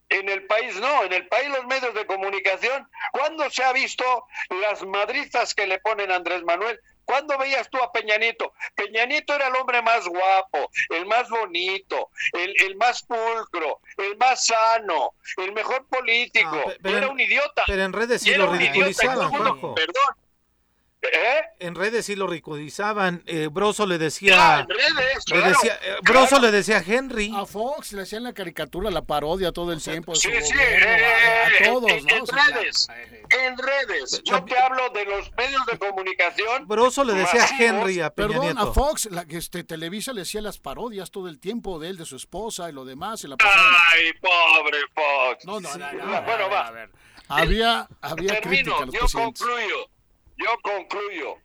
D: En el país no, en el país los medios de comunicación, ¿cuándo se ha visto las madrizas que le ponen a Andrés Manuel? ¿Cuándo veías tú a Peñanito? Peñanito era el hombre más guapo, el más bonito, el, el más pulcro, el más sano, el mejor político. Ah, era un idiota.
B: Pero en redes sí lo ridiculizaban, Perdón,
D: ¿Eh?
B: En redes sí lo ridiculizaban. Eh, Broso le decía. en redes, le decía, eh, Broso le decía a Henry.
C: A Fox le hacían la caricatura, la parodia todo el tiempo.
D: Sí, sí, a, eh, todos. En, ¿no? en redes. En redes. Yo te hablo de los medios de comunicación.
B: Broso le decía a Henry a Peña
C: Perdón,
B: Nieto.
C: a Fox, la, este, Televisa le hacía las parodias todo el tiempo de él, de su esposa y lo demás. Y la
D: Ay, pobre Fox.
C: No, no, no. no, bueno, va. A ver. Había, había
D: Termino, crítica yo concluyo yo concluyo,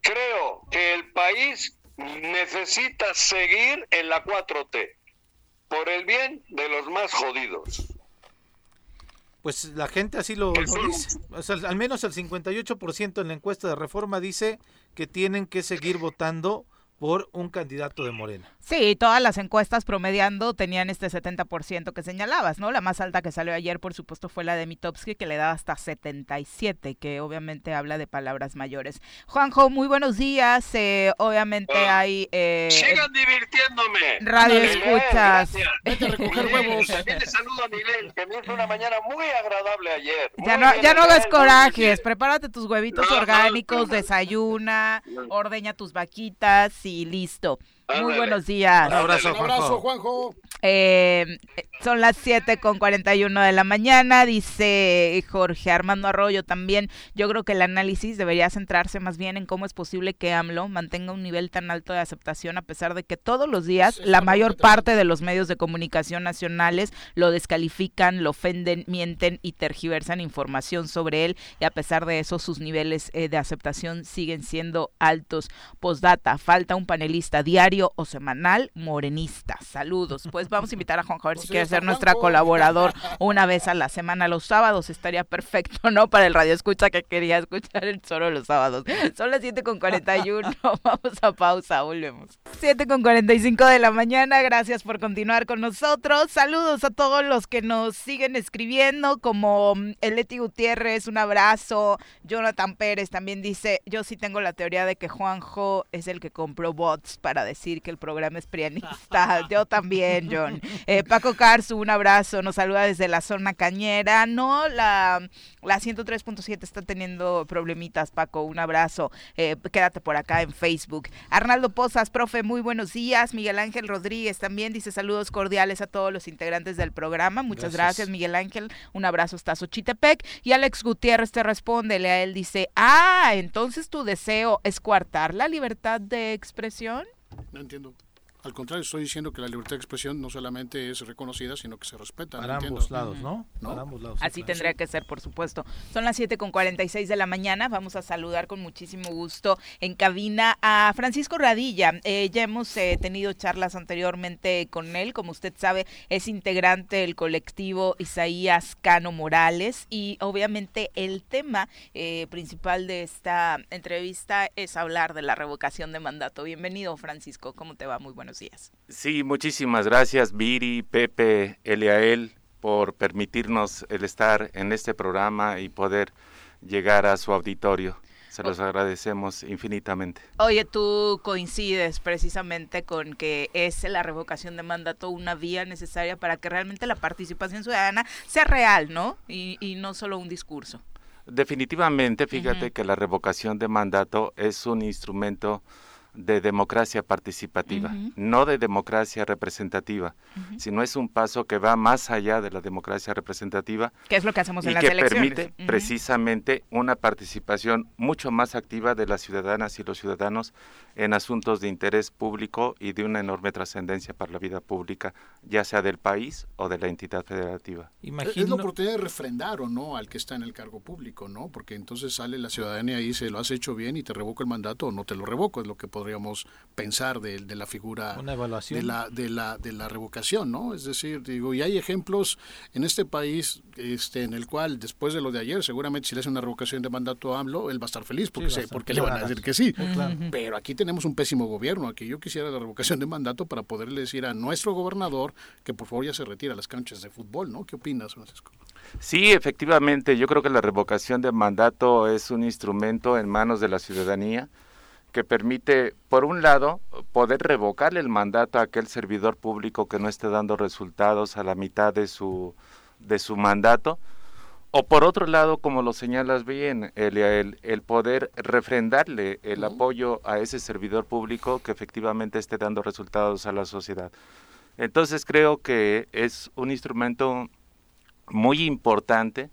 D: creo que el país necesita seguir en la 4T por el bien de los más jodidos.
B: Pues la gente así lo, dice. al menos el 58% en la encuesta de reforma dice que tienen que seguir votando por un candidato de Morena.
A: Sí, todas las encuestas promediando tenían este 70% que señalabas, ¿no? La más alta que salió ayer, por supuesto, fue la de Mitowski, que le da hasta 77, que obviamente habla de palabras mayores. Juanjo, muy buenos días. Eh, obviamente hay...
D: Eh, sigan divirtiéndome.
A: Radio escuchas.
D: Vete a recoger huevos. También le saludo a Miguel, que me hizo una mañana muy agradable ayer.
A: ya no, ya no hagas corajes. Prepárate tus huevitos orgánicos, desayuna, ordeña tus vaquitas y listo. Muy buenos días.
B: Un abrazo, Juanjo.
A: Eh, son las 7 con 41 de la mañana, dice Jorge Armando Arroyo también. Yo creo que el análisis debería centrarse más bien en cómo es posible que AMLO mantenga un nivel tan alto de aceptación a pesar de que todos los días la mayor parte de los medios de comunicación nacionales lo descalifican, lo ofenden, mienten y tergiversan información sobre él y a pesar de eso sus niveles eh, de aceptación siguen siendo altos. Postdata, falta un panelista diario o semanal morenista. Saludos. Pues vamos a invitar a Juan Javier si quiere ser nuestra colaborador una vez a la semana los sábados. Estaría perfecto, ¿no? Para el radio escucha que quería escuchar el solo los sábados. Son las 7 con 41. Vamos a pausa, volvemos. 7 con 45 de la mañana. Gracias por continuar con nosotros. Saludos a todos los que nos siguen escribiendo, como mm, Eleti Gutiérrez, un abrazo. Jonathan Pérez también dice: Yo sí tengo la teoría de que Juanjo es el que compró bots para decir que el programa es prianista. Yo también, John. Eh, Paco Carzu, un abrazo, nos saluda desde la zona cañera. No, la, la 103.7 está teniendo problemitas, Paco, un abrazo. Eh, quédate por acá en Facebook. Arnaldo Pozas, profe, muy buenos días. Miguel Ángel Rodríguez también dice saludos cordiales a todos los integrantes del programa. Muchas gracias, Miguel Ángel. Un abrazo hasta Xochitepec. Y Alex Gutiérrez te responde, a él, dice, ah, entonces tu deseo es coartar la libertad de expresión.
C: No entiendo. Al contrario, estoy diciendo que la libertad de expresión no solamente es reconocida, sino que se respeta.
B: Para ambos lados, ¿no? Para
A: ambos lados. Así tendría que ser, por supuesto. Son las 7 con 46 de la mañana. Vamos a saludar con muchísimo gusto en cabina a Francisco Radilla. Eh, ya hemos eh, tenido charlas anteriormente con él. Como usted sabe, es integrante del colectivo Isaías Cano Morales. Y obviamente el tema eh, principal de esta entrevista es hablar de la revocación de mandato. Bienvenido, Francisco. ¿Cómo te va? Muy buenos días.
E: Sí, muchísimas gracias Viri, Pepe, Eliael por permitirnos el estar en este programa y poder llegar a su auditorio. Se los agradecemos infinitamente.
A: Oye, tú coincides precisamente con que es la revocación de mandato una vía necesaria para que realmente la participación ciudadana sea real, ¿no? Y, y no solo un discurso.
E: Definitivamente, fíjate que la revocación de mandato es un instrumento de democracia participativa, no de democracia representativa, sino es un paso que va más allá de la democracia representativa.
A: ¿Qué es lo que hacemos en
E: las
A: que
E: permite precisamente una participación mucho más activa de las ciudadanas y los ciudadanos en asuntos de interés público y de una enorme trascendencia para la vida pública, ya sea del país o de la entidad federativa.
C: Es la oportunidad de refrendar o no al que está en el cargo público, ¿no? Porque entonces sale la ciudadanía y dice, lo has hecho bien y te revoco el mandato o no te lo revoco, es lo que podríamos pensar de, la figura de la de la de la revocación no es decir digo y hay ejemplos en este país este en el cual después de lo de ayer seguramente si le hace una revocación de mandato a AMLO él va a estar feliz porque sé, porque le van a decir que sí. pero aquí tenemos un pésimo gobierno aquí yo quisiera la revocación de mandato para poderle decir a nuestro gobernador que por favor ya se retira a las canchas de fútbol no qué opinas Francisco
E: Sí, efectivamente, yo creo que la revocación de mandato es un instrumento en manos de la ciudadanía que permite, por un lado, poder revocarle el mandato a aquel servidor público que no esté dando resultados a la mitad de su, de su mandato, o por otro lado, como lo señalas bien, el, el, poder refrendarle el apoyo a ese servidor público que efectivamente esté dando resultados a la sociedad. Entonces creo que es un instrumento muy importante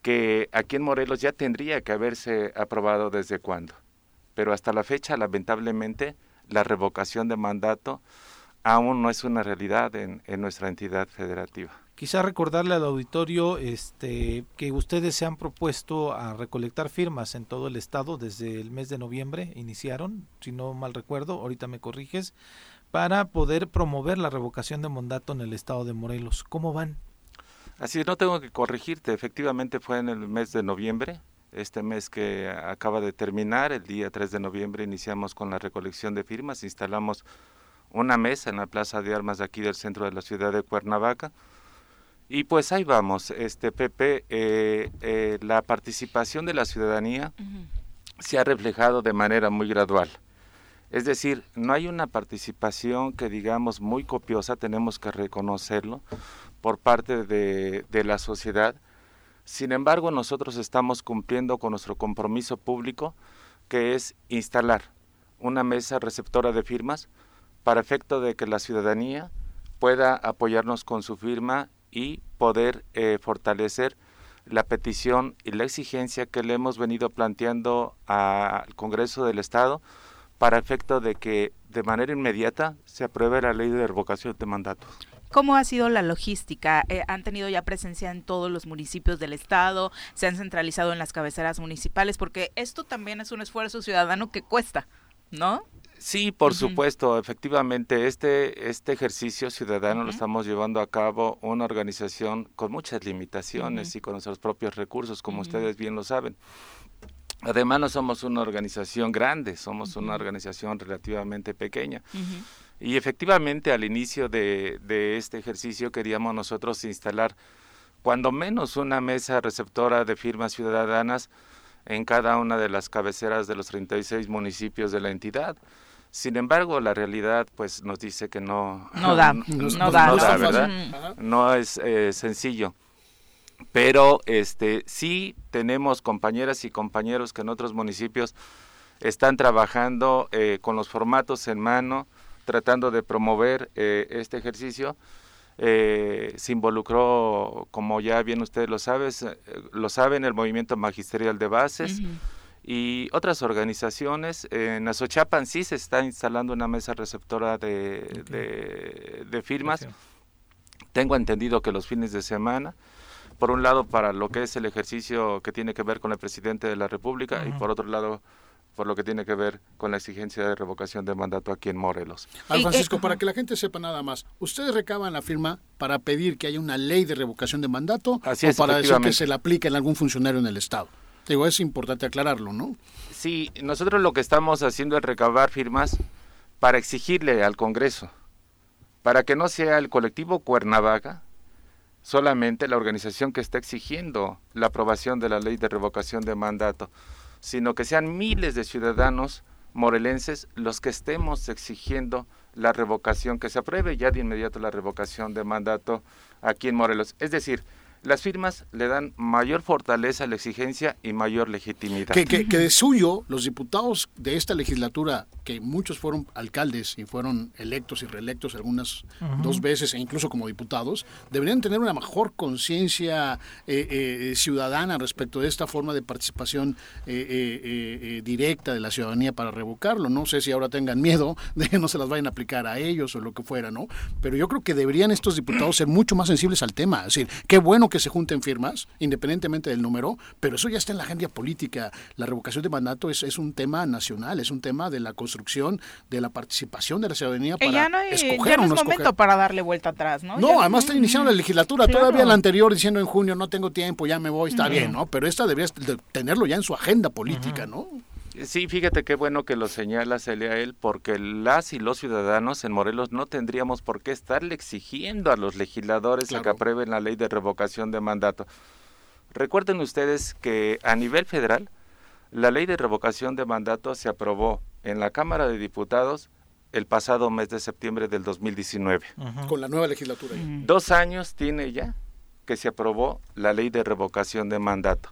E: que aquí en Morelos ya tendría que haberse aprobado desde cuándo pero hasta la fecha, lamentablemente, la revocación de mandato aún no es una realidad en, nuestra entidad federativa.
B: Quizá recordarle al auditorio este, que ustedes se han propuesto a recolectar firmas en todo el estado desde el mes de noviembre, iniciaron, si no mal recuerdo, ahorita me corriges, para poder promover la revocación de mandato en el estado de Morelos. ¿Cómo van?
E: Así no tengo que corregirte, efectivamente fue en el mes de noviembre, este mes que acaba de terminar, el día 3 de noviembre, iniciamos con la recolección de firmas, instalamos una mesa en la Plaza de Armas de aquí del centro de la ciudad de Cuernavaca. Y pues ahí vamos, este Pepe, eh, eh, la participación de la ciudadanía se ha reflejado de manera muy gradual. Es decir, no hay una participación que digamos muy copiosa, tenemos que reconocerlo, por parte de, de la sociedad, sin embargo, nosotros estamos cumpliendo con nuestro compromiso público, que es instalar una mesa receptora de firmas para efecto de que la ciudadanía pueda apoyarnos con su firma y poder eh, fortalecer la petición y la exigencia que le hemos venido planteando al Congreso del Estado para efecto de que de manera inmediata se apruebe la ley de revocación de mandatos.
A: ¿Cómo ha sido la logística? Eh, ¿Han tenido ya presencia en todos los municipios del estado? ¿Se han centralizado en las cabeceras municipales? Porque esto también es un esfuerzo ciudadano que cuesta, ¿no?
E: Sí, por supuesto, efectivamente, este, este ejercicio ciudadano lo estamos llevando a cabo una organización con muchas limitaciones y con nuestros propios recursos, como ustedes bien lo saben. Además, no somos una organización grande, somos una organización relativamente pequeña. Y efectivamente al inicio de, este ejercicio queríamos nosotros instalar cuando menos una mesa receptora de firmas ciudadanas en cada una de las cabeceras de los 36 municipios de la entidad. Sin embargo, la realidad pues nos dice que no
A: no da, no, da,
E: ¿verdad? No es eh, sencillo. Pero este sí tenemos compañeras y compañeros que en otros municipios están trabajando eh, con los formatos en mano, tratando de promover eh, este ejercicio. Eh, se involucró, como ya bien ustedes lo, sabes, eh, lo saben, el movimiento magisterial de bases y otras organizaciones. En Azochapan sí se está instalando una mesa receptora de, de, firmas. Tengo entendido que los fines de semana, por un lado para lo que es el ejercicio que tiene que ver con el presidente de la República y por otro lado por lo que tiene que ver con la exigencia de revocación de mandato aquí en Morelos.
C: Al Francisco, para que la gente sepa nada más, ¿ustedes recaban la firma para pedir que haya una ley de revocación de mandato o para decir que se la aplique en algún funcionario en el Estado? Digo, es importante aclararlo, ¿no?
E: Sí, nosotros lo que estamos haciendo es recabar firmas para exigirle al Congreso, para que no sea el colectivo Cuernavaca solamente la organización que está exigiendo la aprobación de la ley de revocación de mandato, sino que sean miles de ciudadanos morelenses los que estemos exigiendo la revocación, que se apruebe ya de inmediato la revocación de mandato aquí en Morelos. Es decir, las firmas le dan mayor fortaleza a la exigencia y mayor legitimidad.
C: Que, que, de suyo, los diputados de esta legislatura, que muchos fueron alcaldes y fueron electos y reelectos algunas dos veces e incluso como diputados, deberían tener una mejor conciencia eh, eh, ciudadana respecto de esta forma de participación eh, directa de la ciudadanía para revocarlo. No sé si ahora tengan miedo de que no se las vayan a aplicar a ellos o lo que fuera, ¿no? Pero yo creo que deberían estos diputados ser mucho más sensibles al tema. Es decir, qué bueno que se junten firmas, independientemente del número, pero eso ya está en la agenda política. La revocación de mandato es, es un tema nacional, es un tema de la construcción, de la participación de la ciudadanía para ya no escoger
A: es momento para darle vuelta atrás, ¿no?
C: No, además está iniciando la legislatura, todavía la anterior diciendo en junio no tengo tiempo, ya me voy, está bien, ¿no? Pero esta debería tenerlo ya en su agenda política, ¿no?
E: Sí, fíjate qué bueno que lo señala Celia él, porque las y los ciudadanos en Morelos no tendríamos por qué estarle exigiendo a los legisladores a que aprueben la ley de revocación de mandato. Recuerden ustedes que a nivel federal, la ley de revocación de mandato se aprobó en la Cámara de Diputados el pasado mes de septiembre del 2019.
C: Con la nueva legislatura.
E: Dos años tiene ya que se aprobó la ley de revocación de mandato.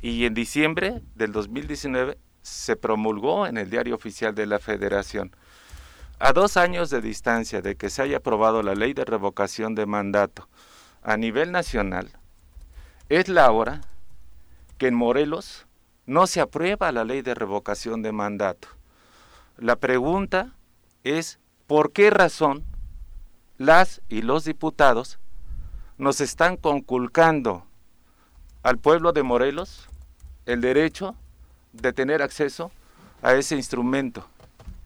E: Y en diciembre del 2019 se promulgó en el diario oficial de la Federación. A dos años de distancia de que se haya aprobado la ley de revocación de mandato a nivel nacional, es la hora que en Morelos no se aprueba la ley de revocación de mandato. La pregunta es por qué razón las y los diputados nos están conculcando al pueblo de Morelos el derecho de tener acceso a ese instrumento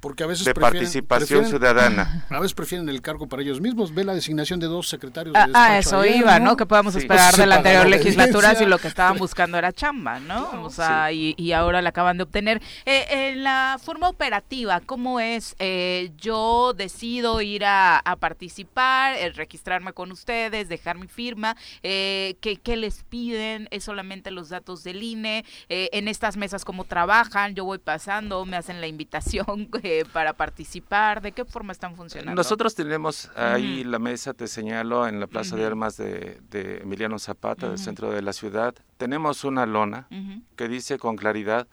C: porque a veces
E: de participación ciudadana.
C: A veces prefieren el cargo para ellos mismos. Ve la designación de dos secretarios
A: de Ah, eso iba, ¿no? Que podamos esperar de la anterior legislatura si lo que estaban buscando era chamba, ¿no? o sea, y, ahora la acaban de obtener. Eh, en la forma operativa, ¿cómo es? Eh, yo decido ir a, participar, eh, registrarme con ustedes, dejar mi firma. ¿qué, ¿Qué les piden? ¿Es solamente los datos del INE? en estas mesas, ¿cómo trabajan? Yo voy pasando, me hacen la invitación para participar? ¿De qué forma están funcionando?
E: Nosotros tenemos ahí la mesa, te señalo, en la Plaza de Armas de, Emiliano Zapata, del centro de la ciudad. Tenemos una lona que dice con claridad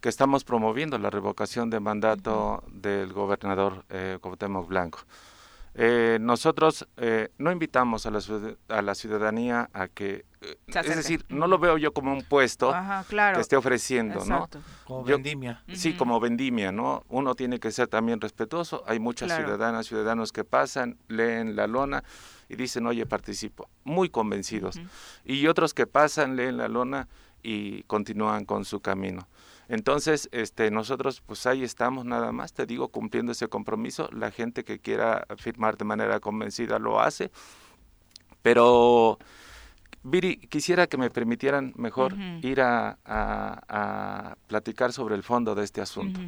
E: que estamos promoviendo la revocación de mandato del gobernador eh, Blanco. Eh, nosotros eh, no invitamos a la, a la ciudadanía a que, eh, es decir, no lo veo yo como un puesto que esté ofreciendo, ¿no?
B: Como vendimia.
E: Sí, como vendimia, ¿no? Uno tiene que ser también respetuoso. Hay muchas ciudadanas, ciudadanos que pasan, leen la lona y dicen, oye, participo, muy convencidos. Y otros que pasan, leen la lona y continúan con su camino. Entonces, este, nosotros pues ahí estamos nada más, te digo, cumpliendo ese compromiso. La gente que quiera firmar de manera convencida lo hace. Pero, Viri, quisiera que me permitieran mejor ir a, a, platicar sobre el fondo de este asunto.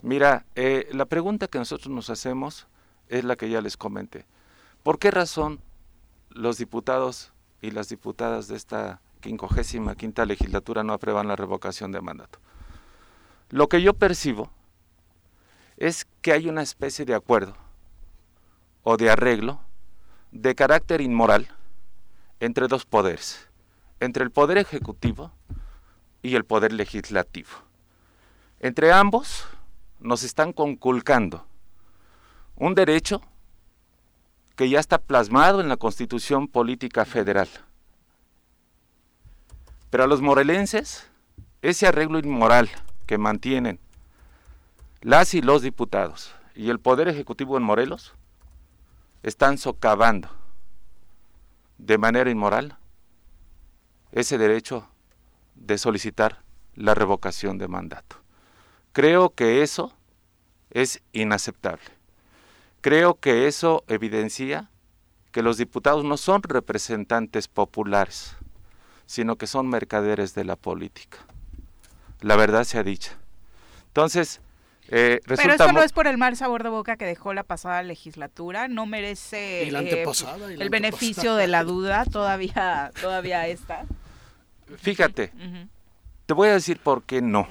E: Mira, eh, la pregunta que nosotros nos hacemos es la que ya les comenté. ¿Por qué razón los diputados y las diputadas de esta quincuagésima quinta legislatura no aprueban la revocación de mandato. Lo que yo percibo es que hay una especie de acuerdo o de arreglo de carácter inmoral entre dos poderes, entre el poder ejecutivo y el poder legislativo. Entre ambos nos están conculcando un derecho que ya está plasmado en la Constitución Política Federal pero a los morelenses, ese arreglo inmoral que mantienen las y los diputados y el Poder Ejecutivo en Morelos están socavando de manera inmoral ese derecho de solicitar la revocación de mandato. Creo que eso es inaceptable. Creo que eso evidencia que los diputados no son representantes populares sino que son mercaderes de la política. La verdad se ha dicho. Entonces, eh,
A: Pero eso no es por el mal sabor de boca que dejó la pasada legislatura, no merece eh, el beneficio de la duda, todavía, todavía está.
E: Fíjate, te voy a decir por qué no.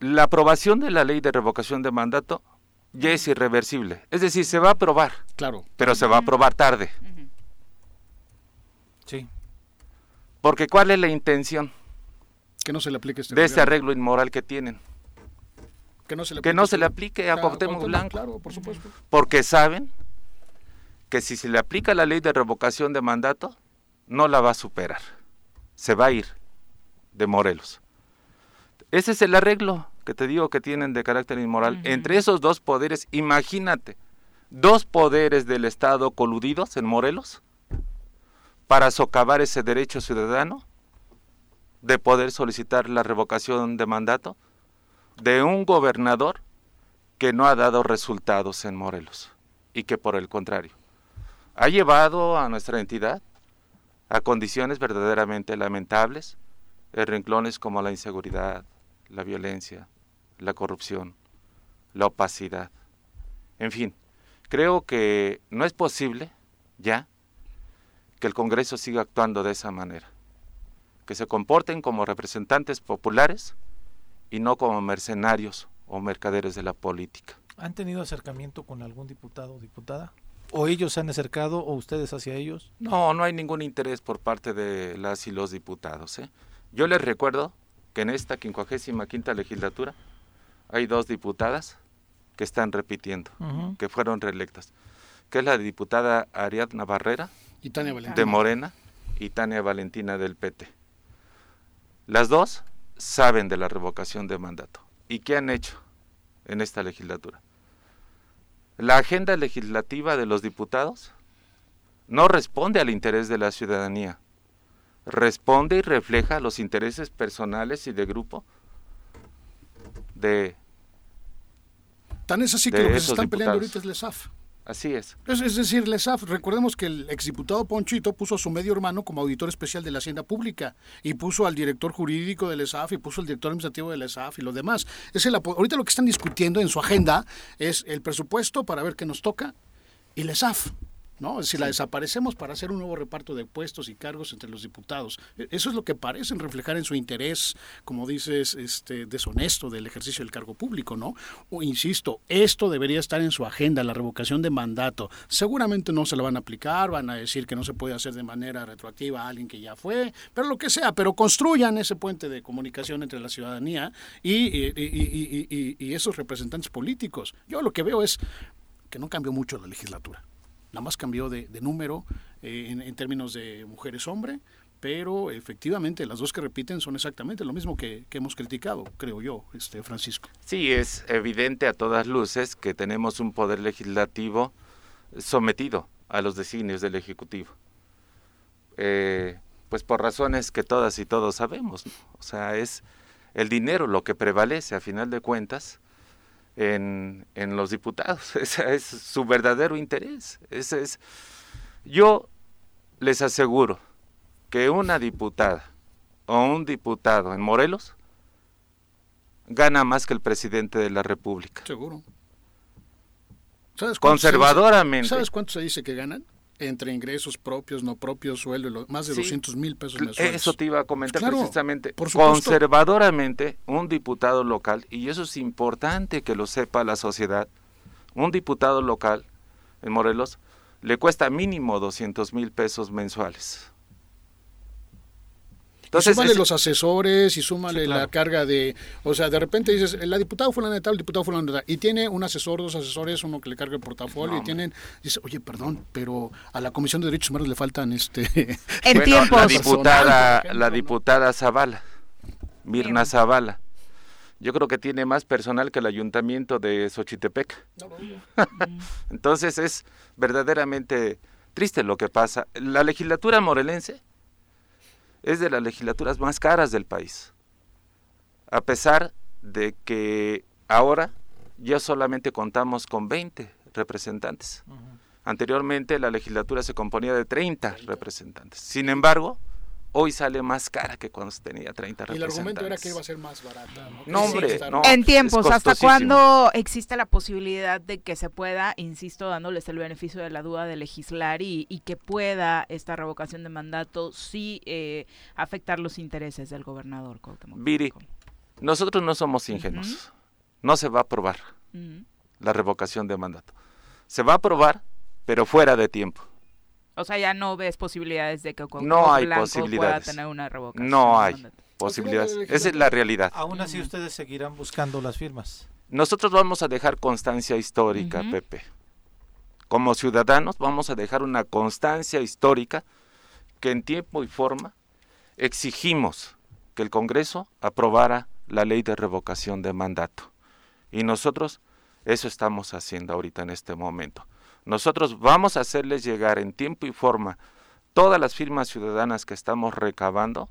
E: La aprobación de la ley de revocación de mandato ya es irreversible, es decir, se va a aprobar,
C: claro,
E: pero se va a aprobar tarde.
B: Sí.
E: Porque ¿cuál es la intención?
C: Que no se le aplique
E: este de este arreglo inmoral que tienen.
C: Que no se le
E: aplique, que no se le aplique a Cuauhtémoc Blanco.
C: Claro, por supuesto.
E: Porque saben que si se le aplica la ley de revocación de mandato, no la va a superar. Se va a ir de Morelos. Ese es el arreglo que te digo que tienen de carácter inmoral. Entre esos dos poderes, imagínate, dos poderes del Estado coludidos en Morelos para socavar ese derecho ciudadano de poder solicitar la revocación de mandato de un gobernador que no ha dado resultados en Morelos y que por el contrario ha llevado a nuestra entidad a condiciones verdaderamente lamentables, en renglones como la inseguridad, la violencia, la corrupción, la opacidad. En fin, creo que no es posible ya que el Congreso siga actuando de esa manera, que se comporten como representantes populares y no como mercenarios o mercaderes de la política.
B: ¿Han tenido acercamiento con algún diputado o diputada? ¿O ellos se han acercado o ustedes hacia ellos?
E: No, no hay ningún interés por parte de las y los diputados. ¿eh? Yo les recuerdo que en esta 55 legislatura hay dos diputadas que están repitiendo, que fueron reelectas, que es la diputada Ariadna Barrera de Morena y Tania Valentina del PT. Las dos saben de la revocación de mandato. ¿Y qué han hecho en esta legislatura? La agenda legislativa de los diputados no responde al interés de la ciudadanía, responde y refleja los intereses personales y de grupo de
C: Tan es así que lo que se están peleando ahorita es LESAF.
E: Así es.
C: es. decir, LESAF, recordemos que el exdiputado Ponchito puso a su medio hermano como auditor especial de la Hacienda Pública y puso al director jurídico de LESAF y puso al director administrativo de LESAF y lo demás. Es el, ahorita lo que están discutiendo en su agenda es el presupuesto para ver qué nos toca y LESAF. ¿No? Si la desaparecemos para hacer un nuevo reparto de puestos y cargos entre los diputados. E, eso es lo que parecen reflejar en su interés, como dices, este deshonesto del ejercicio del cargo público, ¿no? O insisto, esto debería estar en su agenda, la revocación de mandato. Seguramente no se la van a aplicar, van a decir que no se puede hacer de manera retroactiva a alguien que ya fue, pero lo que sea, pero construyan ese puente de comunicación entre la ciudadanía y, y esos representantes políticos. Yo lo que veo es que no cambió mucho la legislatura nada más cambió de, número eh, en, términos de mujeres-hombre, pero efectivamente las dos que repiten son exactamente lo mismo que, hemos criticado, creo yo, este Francisco.
E: Sí, es evidente a todas luces que tenemos un poder legislativo sometido a los designios del Ejecutivo. Eh, pues por razones que todas y todos sabemos, o sea, es el dinero lo que prevalece a final de cuentas en, en los diputados. Ese es su verdadero interés. Ese es. Yo les aseguro que una diputada o un diputado en Morelos gana más que el presidente de la República.
C: Seguro.
E: Conservadoramente.
C: ¿Sabes cuánto se dice que ganan? Entre ingresos propios, no propios, sueldo, más de 200 mil pesos mensuales.
E: Eso te iba a comentar precisamente. Conservadoramente, un diputado local, y eso es importante que lo sepa la sociedad, un diputado local en Morelos le cuesta mínimo 200 mil pesos mensuales.
C: Entonces, súmale los asesores y súmale la carga de, o sea, de repente dices, la diputada fulana de tal, el diputado fulano de tal, y tiene un asesor, dos asesores, uno que le carga el portafolio, y tienen, dice, oye, perdón, pero a la Comisión de Derechos Humanos le faltan este...
A: En
E: La diputada, la diputada Zavala, Mirna Zavala, yo creo que tiene más personal que el ayuntamiento de Xochitepec. Entonces es verdaderamente triste lo que pasa. La legislatura morelense es de las legislaturas más caras del país. A pesar de que ahora ya solamente contamos con 20 representantes. Anteriormente la legislatura se componía de 30 representantes. Sin embargo, hoy sale más cara que cuando tenía 30 representantes. Y el argumento era
C: que iba a ser más barata.
E: No, hombre, no,
A: En tiempos, ¿hasta cuándo existe la posibilidad de que se pueda, insisto, dándoles el beneficio de la duda de legislar y, que pueda esta revocación de mandato sí eh, afectar los intereses del gobernador
E: Viri, nosotros no somos ingenuos. No se va a aprobar la revocación de mandato. Se va a aprobar, pero fuera de tiempo.
A: O sea, ya no ves posibilidades de que
E: no hay posibilidades.
A: pueda tener una revocación.
E: No hay posibilidades. Esa es la realidad.
B: Aún así ustedes seguirán buscando las firmas.
E: Nosotros vamos a dejar constancia histórica, Pepe. Como ciudadanos vamos a dejar una constancia histórica que en tiempo y forma exigimos que el Congreso aprobara la ley de revocación de mandato. Y nosotros eso estamos haciendo ahorita en este momento. Nosotros vamos a hacerles llegar en tiempo y forma todas las firmas ciudadanas que estamos recabando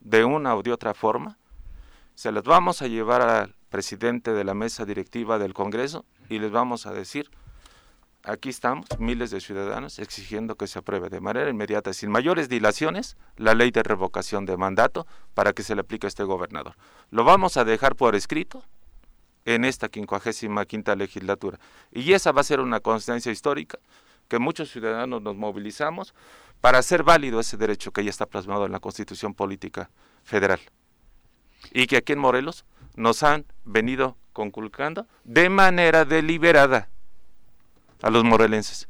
E: de una o de otra forma. Se las vamos a llevar al presidente de la mesa directiva del Congreso y les vamos a decir, aquí estamos, miles de ciudadanos, exigiendo que se apruebe de manera inmediata, sin mayores dilaciones, la ley de revocación de mandato para que se le aplique a este gobernador. Lo vamos a dejar por escrito en esta quincuagésima quinta legislatura. Y esa va a ser una constancia histórica que muchos ciudadanos nos movilizamos para hacer válido ese derecho que ya está plasmado en la Constitución Política Federal. Y que aquí en Morelos nos han venido conculcando de manera deliberada a los morelenses.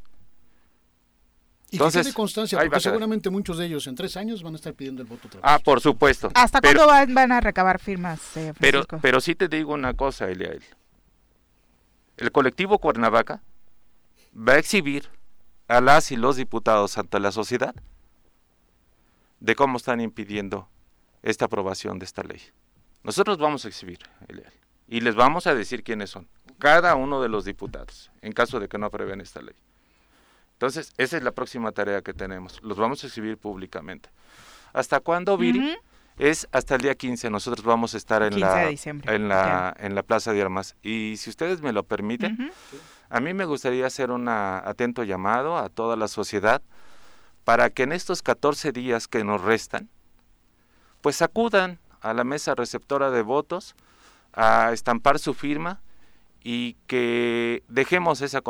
C: Y Entonces, que constancia, porque seguramente muchos de ellos en tres años van a estar pidiendo el voto otra
E: Ah, por supuesto.
A: ¿Hasta cuándo van, a recabar firmas,
E: eh, pero, pero sí te digo una cosa, Eliael. El colectivo Cuernavaca va a exhibir a las y los diputados ante la sociedad de cómo están impidiendo esta aprobación de esta ley. Nosotros vamos a exhibir, Eliel, y les vamos a decir quiénes son, cada uno de los diputados, en caso de que no aprueben esta ley. Entonces, esa es la próxima tarea que tenemos. Los vamos a exhibir públicamente. ¿Hasta cuándo, Viri? Es hasta el día 15. Nosotros vamos a estar en, la, en, la, en la Plaza de Armas. Y si ustedes me lo permiten, a mí me gustaría hacer un atento llamado a toda la sociedad para que en estos 14 días que nos restan, pues acudan a la mesa receptora de votos a estampar su firma y que dejemos esa,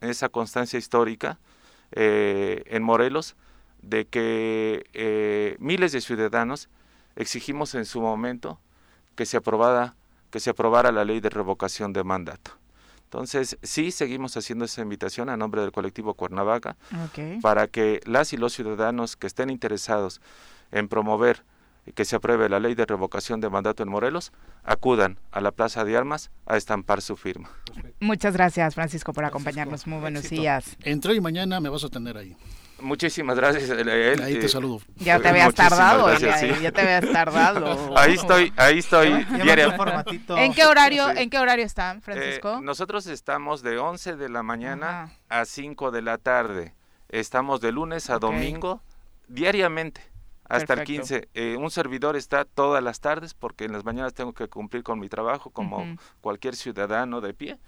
E: esa constancia histórica eh, en Morelos de que eh, miles de ciudadanos exigimos en su momento que se aprobara que se aprobara la ley de revocación de mandato. Entonces, sí seguimos haciendo esa invitación a nombre del colectivo Cuernavaca para que las y los ciudadanos que estén interesados en promover que se apruebe la ley de revocación de mandato en Morelos, acudan a la Plaza de Armas a estampar su firma.
A: Muchas gracias, Francisco, por acompañarnos. Muy buenos días.
C: Entre y mañana me vas a tener ahí.
E: Muchísimas gracias.
C: ahí te saludo.
A: Ya te habías tardado, ya, te habías tardado.
E: ahí estoy, ahí estoy.
A: ¿En qué horario, en qué horario están, Francisco?
E: Eh, nosotros estamos de 11 de la mañana a 5 de la tarde. Estamos de lunes a domingo diariamente hasta el 15. Eh, un servidor está todas las tardes porque en las mañanas tengo que cumplir con mi trabajo como cualquier ciudadano de pie.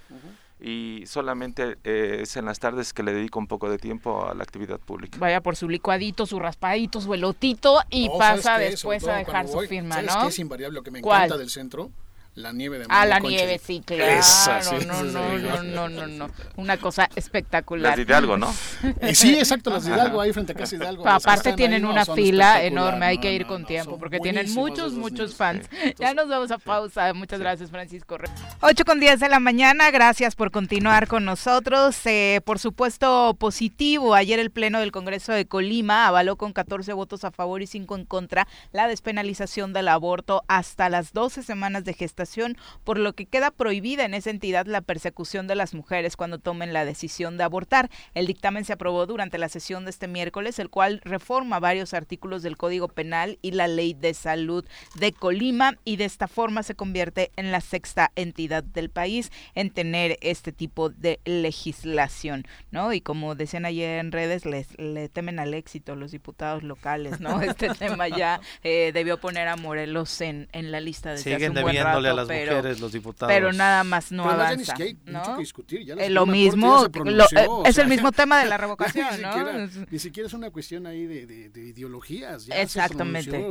E: Y solamente eh, es en las tardes que le dedico un poco de tiempo a la actividad pública.
A: Vaya por su licuadito, su raspadito, su elotito y pasa después a dejar su firma,
C: ¿sabes
A: ¿no?
C: es invariable lo que me encanta del centro? La nieve de
A: Ah, la nieve, sí, claro. no, no, no, no, no, no, Una cosa espectacular.
E: Las de Hidalgo, ¿no?
C: Y sí, exacto, las de Hidalgo, ahí frente a casa Hidalgo.
A: aparte tienen una fila enorme, hay que ir con tiempo, porque tienen muchos, muchos fans. Ya nos vamos a pausa. Muchas gracias, Francisco. 8 con 10 de la mañana, gracias por continuar con nosotros. Eh, por supuesto, positivo. Ayer el Pleno del Congreso de Colima avaló con 14 votos a favor y 5 en contra la despenalización del aborto hasta las 12 semanas de gestación por lo que queda prohibida en esa entidad la persecución de las mujeres cuando tomen la decisión de abortar. El dictamen se aprobó durante la sesión de este miércoles, el cual reforma varios artículos del Código Penal y la Ley de Salud de Colima y de esta forma se convierte en la sexta entidad del país en tener este tipo de legislación, ¿no? Y como decían ayer en redes, les le temen al éxito los diputados locales, ¿no? Este tema ya eh, debió poner a Morelos en, en la lista de
B: Siguen hace un buen rato las pero, mujeres, los diputados.
A: Pero nada más no avanza. ¿no? Eh, lo mismo, eh, es el mismo tema de la revocación,
C: ni,
A: ¿no?
C: Siquiera, ni siquiera es una cuestión ahí de, de, ideologías.
A: Exactamente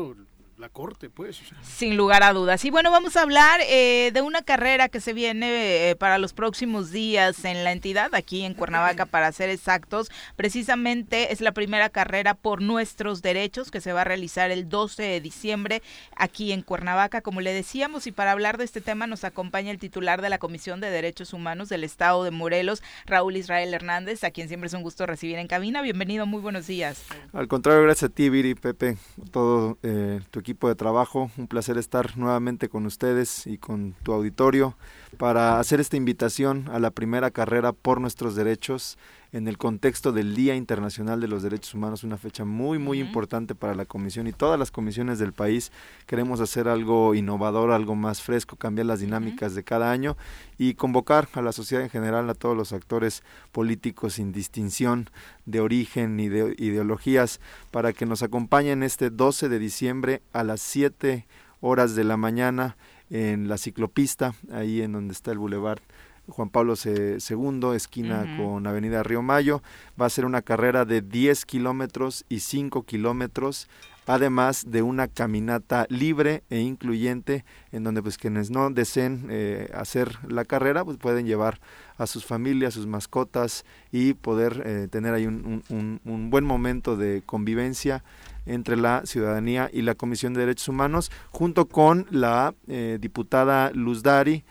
C: la corte, pues.
A: Sin lugar a dudas. Y bueno, vamos a hablar eh, de una carrera que se viene eh, para los próximos días en la entidad, aquí en Cuernavaca, para ser exactos. Precisamente es la primera carrera por nuestros derechos que se va a realizar el 12 de diciembre aquí en Cuernavaca, como le decíamos. Y para hablar de este tema nos acompaña el titular de la Comisión de Derechos Humanos del Estado de Morelos, Raúl Israel Hernández, a quien siempre es un gusto recibir en cabina. Bienvenido, muy buenos días.
F: Al contrario, gracias a ti, Viri, Pepe, todo eh, tu equipo de trabajo. Un placer estar nuevamente con ustedes y con tu auditorio para hacer esta invitación a la primera carrera por nuestros derechos en el contexto del Día Internacional de los Derechos Humanos, una fecha muy, muy importante para la Comisión y todas las comisiones del país. Queremos hacer algo innovador, algo más fresco, cambiar las dinámicas de cada año y convocar a la sociedad en general, a todos los actores políticos sin distinción de origen ni de ideologías, para que nos acompañen este 12 de diciembre a las 7 horas de la mañana en la ciclopista, ahí en donde está el Boulevard Juan Pablo II, esquina con Avenida Río Mayo. Va a ser una carrera de 10 kilómetros y 5 kilómetros, además de una caminata libre e incluyente, en donde pues quienes no deseen eh, hacer la carrera, pues pueden llevar a sus familias, sus mascotas y poder eh, tener ahí un, un, buen momento de convivencia entre la ciudadanía y la Comisión de Derechos Humanos, junto con la eh, diputada Luz Dari,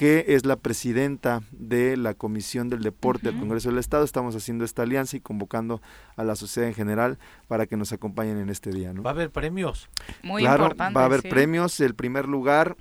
F: que es la presidenta de la Comisión del Deporte del Congreso del Estado. Estamos haciendo esta alianza y convocando a la sociedad en general para que nos acompañen en este día. ¿no?
B: Va a haber premios.
A: Muy importante.
F: Va a haber premios. El primer lugar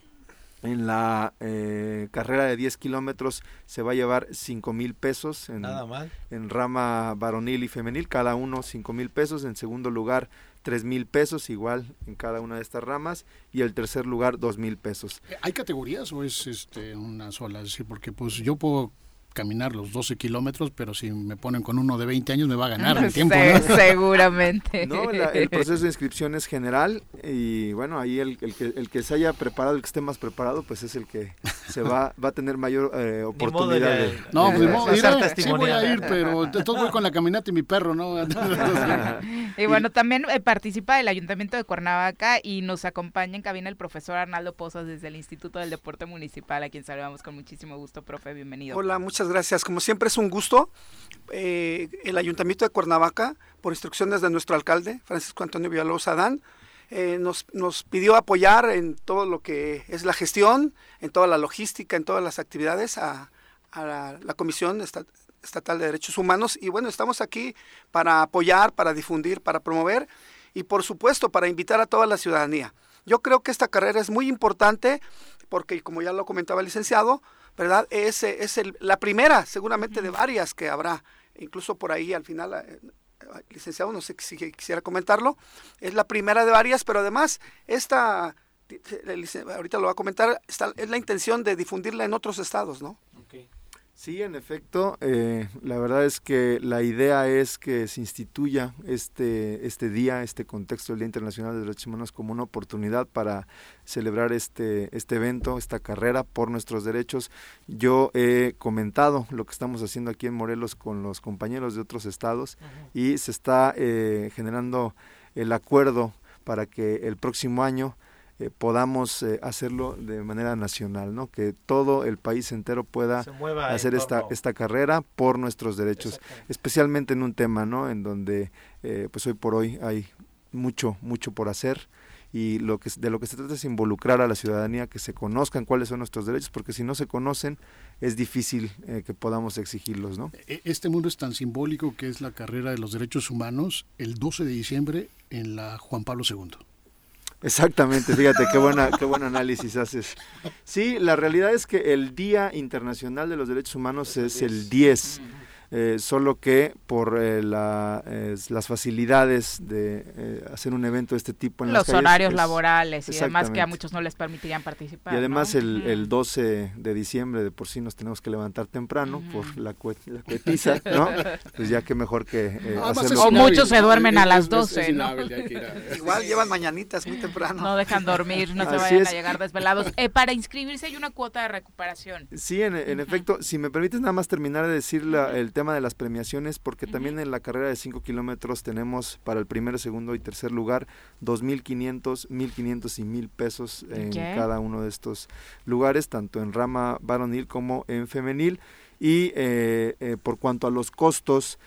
F: en la eh, carrera de 10 kilómetros se va a llevar 5 mil pesos en,
B: Nada mal.
F: en rama varonil y femenil, cada uno 5 mil pesos. En segundo lugar, tres mil pesos igual en cada una de estas ramas y el tercer lugar dos mil pesos.
C: ¿Hay categorías o es este una sola? Es decir, porque pues yo puedo caminar los 12 kilómetros, pero si me ponen con uno de 20 años me va a ganar el tiempo.
A: Seguramente.
F: No, el proceso de inscripción es general y bueno, ahí el, el, que, el que se haya preparado, el que esté más preparado, pues es el que se va, va a tener mayor eh, oportunidad de,
C: No, pues sí voy a ir, pero entonces voy con la caminata y mi perro, ¿no?
A: y bueno, también eh, participa el Ayuntamiento de Cuernavaca y nos acompaña en cabina el profesor Arnaldo Pozas desde el Instituto del Deporte Municipal, a quien saludamos con muchísimo gusto, profe, bienvenido.
G: Hola, muchas gracias. Como siempre es un gusto. Eh, el Ayuntamiento de Cuernavaca, por instrucciones de nuestro alcalde, Francisco Antonio Villalobos Adán, eh, nos, nos, pidió apoyar en todo lo que es la gestión, en toda la logística, en todas las actividades a, la, Comisión Estatal de Derechos Humanos. Y bueno, estamos aquí para apoyar, para difundir, para promover y por supuesto para invitar a toda la ciudadanía. Yo creo que esta carrera es muy importante porque, como ya lo comentaba el licenciado, ¿verdad? Es, es la primera, seguramente, de varias que habrá. Incluso por ahí al final, eh, licenciado, no sé si quisiera comentarlo, es la primera de varias, pero además esta, ahorita lo va a comentar, está, es la intención de difundirla en otros estados, ¿no?
F: Sí, en efecto, eh, la verdad es que la idea es que se instituya este, este día, este contexto del Día Internacional de Derechos Humanos como una oportunidad para celebrar este, este evento, esta carrera por nuestros derechos. Yo he comentado lo que estamos haciendo aquí en Morelos con los compañeros de otros estados y se está eh, generando el acuerdo para que el próximo año eh, podamos eh, hacerlo de manera nacional, ¿no? Que todo el país entero pueda hacer esta, esta carrera por nuestros derechos, especialmente en un tema, ¿no? En donde, eh, pues hoy por hoy hay mucho, mucho por hacer y lo que de lo que se trata es involucrar a la ciudadanía que se conozcan cuáles son nuestros derechos porque si no se conocen es difícil que podamos exigirlos no
C: e, este mundo es tan simbólico que es la carrera de los derechos humanos el 12 de diciembre en la Juan Pablo II
F: Exactamente, fíjate qué buena qué buen análisis haces. Sí, la realidad es que el Día Internacional de los Derechos Humanos es el 10 eh, solo que por eh, la, las facilidades de eh, hacer un evento de este tipo en
A: los
F: las
A: horarios laborales y además que a muchos no les permitirían participar.
F: Y además el, el, 12 de diciembre de por sí nos tenemos que levantar temprano por la, la cuetiza, ¿no? pues ya que mejor que hacerlo.
A: O muchos se duermen a las 12,
G: Igual llevan mañanitas muy temprano.
A: No dejan dormir, no se vayan a llegar desvelados. para inscribirse hay una cuota de recuperación.
F: Sí, en, en efecto, si me permites nada más terminar de decir la, el tema tema de las premiaciones, porque también en la carrera de 5 kilómetros tenemos para el primer, segundo y tercer lugar 2.500, 1.500 y 1.000 pesos en cada uno de estos lugares, tanto en rama varonil como en femenil. Y eh, eh, por cuanto a los costos,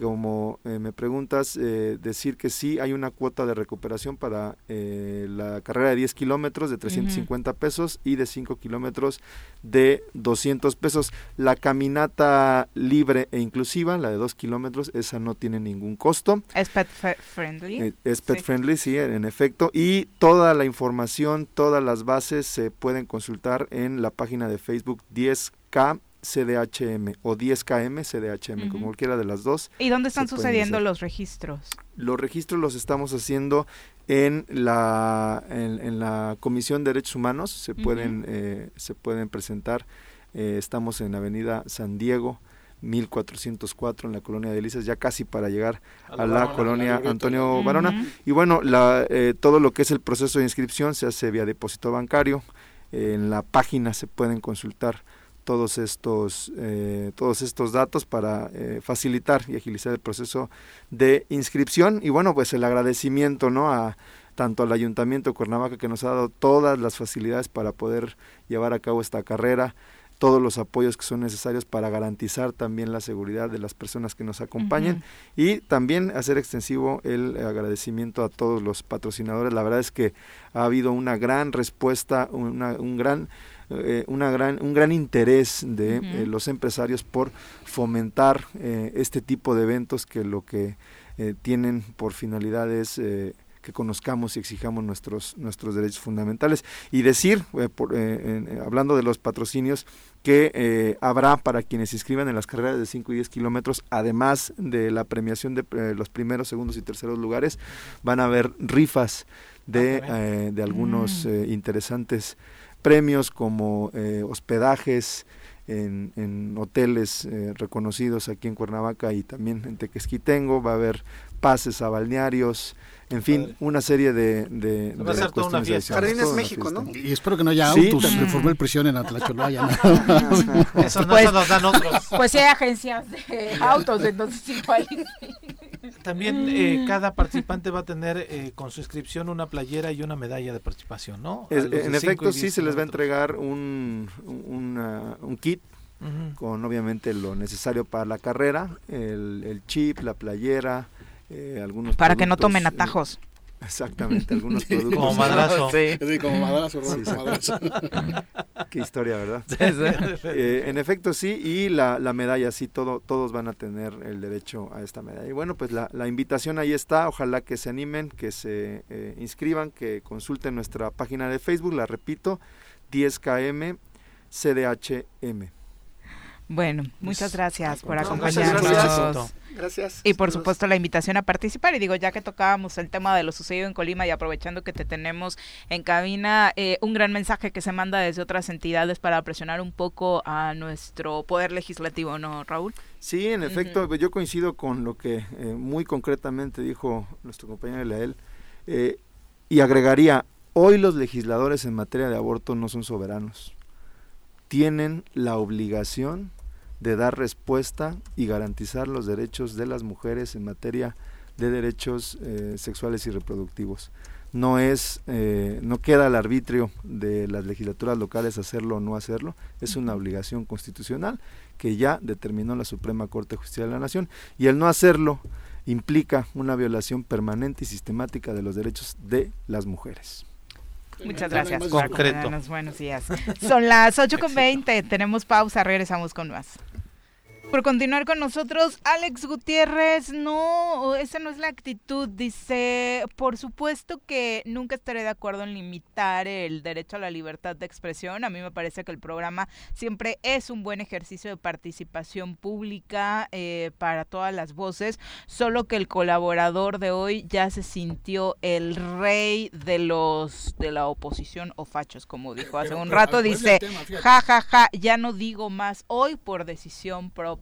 F: como eh, me preguntas, eh, decir que sí hay una cuota de recuperación para eh, la carrera de 10 kilómetros de 350 pesos y de 5 kilómetros de 200 pesos. La caminata libre e inclusiva, la de 2 kilómetros, esa no tiene ningún costo.
A: ¿Es pet friendly?
F: es pet friendly, sí, en efecto. Y toda la información, todas las bases se pueden consultar en la página de Facebook 10K CDHM o 10KM CDHM, como cualquiera de las dos.
A: ¿Y dónde están sucediendo los registros?
F: Los registros los estamos haciendo en la, en, la Comisión de Derechos Humanos, se, pueden, eh, se pueden presentar. Eh, estamos en Avenida San Diego, 1404 en la colonia de Delicias, ya casi para llegar a la, colonia Antonio Barona. Y bueno, la, eh, todo lo que es el proceso de inscripción se hace vía depósito bancario. en la página se pueden consultar todos estos, eh, todos estos datos para eh, facilitar y agilizar el proceso de inscripción. Y bueno, pues el agradecimiento ¿no? a tanto al Ayuntamiento de Cuernavaca que nos ha dado todas las facilidades para poder llevar a cabo esta carrera, todos los apoyos que son necesarios para garantizar también la seguridad de las personas que nos acompañen y también hacer extensivo el agradecimiento a todos los patrocinadores. La verdad es que ha habido una gran respuesta, una, un gran eh, una gran, un gran interés de eh, los empresarios por fomentar eh, este tipo de eventos que lo que tienen por finalidad es que conozcamos y exijamos nuestros nuestros derechos fundamentales. Y decir hablando de los patrocinios que habrá para quienes se inscriban en las carreras de 5 y 10 kilómetros además de la premiación de los primeros segundos y terceros lugares van a haber rifas de, ah, de algunos mm. interesantes premios como eh, hospedajes en, en hoteles eh, reconocidos aquí en Cuernavaca y también en Tequesquitengo, va a haber pases a balnearios, en fin, una serie de, de,
G: va a ser toda una fiesta. Jardines México, ¿no?
C: Y espero que no haya autos, sí. reformó el prisión en Atlacholoaya.
A: Eso no, pues, nos dan otros. Pues sí hay agencias de autos, entonces igual.
B: También eh, cada participante va a tener eh, con su inscripción una playera y una medalla de participación, ¿no?
F: en efecto, sí se les va a entregar un, un kit con obviamente lo necesario para la carrera, el, el chip, la playera, eh, algunos
A: para que no tomen eh, atajos.
F: Exactamente, algunos productos.
B: Como madrazo.
C: Sí. como madrazo,
F: Qué historia, ¿verdad? Eh, en efecto, sí, y la, la, medalla, sí, todo, todos van a tener el derecho a esta medalla. Y bueno, pues la, la invitación ahí está, ojalá que se animen, que se inscriban, que consulten nuestra página de Facebook, la repito, 10KM CDHM.
A: Bueno, muchas gracias por acompañarnos.
G: Gracias.
A: Y por supuesto la invitación a participar. Y digo, ya que tocábamos el tema de lo sucedido en Colima y aprovechando que te tenemos en cabina, eh, un gran mensaje que se manda desde otras entidades para presionar un poco a nuestro poder legislativo, ¿no, Raúl?
F: Sí, en efecto, yo coincido con lo que eh, muy concretamente dijo nuestro compañero Lael eh, y agregaría, hoy los legisladores en materia de aborto no son soberanos. Tienen la obligación de dar respuesta y garantizar los derechos de las mujeres en materia de derechos eh, sexuales y reproductivos. No es, eh, no queda al arbitrio de las legislaturas locales hacerlo o no hacerlo, es una obligación constitucional que ya determinó la Suprema Corte de Justicia de la Nación y el no hacerlo implica una violación permanente y sistemática de los derechos de las mujeres.
A: Muchas gracias Concreto. Buenos días. Son las 8.20, tenemos pausa, regresamos con más por continuar con nosotros. Alex Gutiérrez, no, esa no es la actitud. Dice, por supuesto que nunca estaré de acuerdo en limitar el derecho a la libertad de expresión. A mí me parece que el programa siempre es un buen ejercicio de participación pública eh, para todas las voces, solo que el colaborador de hoy ya se sintió el rey de los de la oposición o fachos, como dijo hace un rato. Dice, ja, ja, ja, ya no digo más hoy por decisión propia.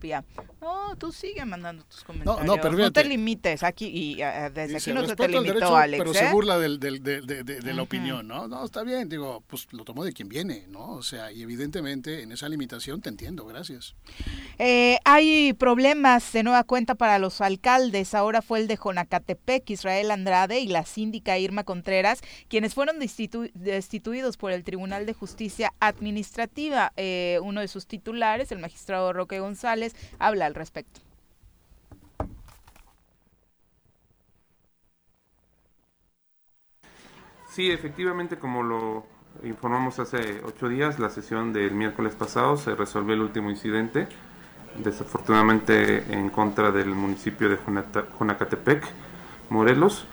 A: No, No, tú sigue mandando tus comentarios. No, no, pero no te limites aquí y uh, desde aquí no se te limitó, Alex.
C: Pero se ¿eh? burla del, del, de, de, de la opinión, ¿no? No, está bien, digo, pues lo tomo de quien viene, ¿no? O sea, y evidentemente en esa limitación te entiendo, gracias.
A: Eh, hay problemas de nueva cuenta para los alcaldes. Ahora fue el de Jonacatepec, Israel Andrade y la síndica Irma Contreras, quienes fueron destituidos por el Tribunal de Justicia Administrativa. Eh, uno de sus titulares, el magistrado Roque González, habla al respecto.
H: Sí, efectivamente, como lo informamos hace ocho días, la sesión del miércoles pasado se resolvió el último incidente, desafortunadamente en contra del municipio de Jonacatepec, Morelos,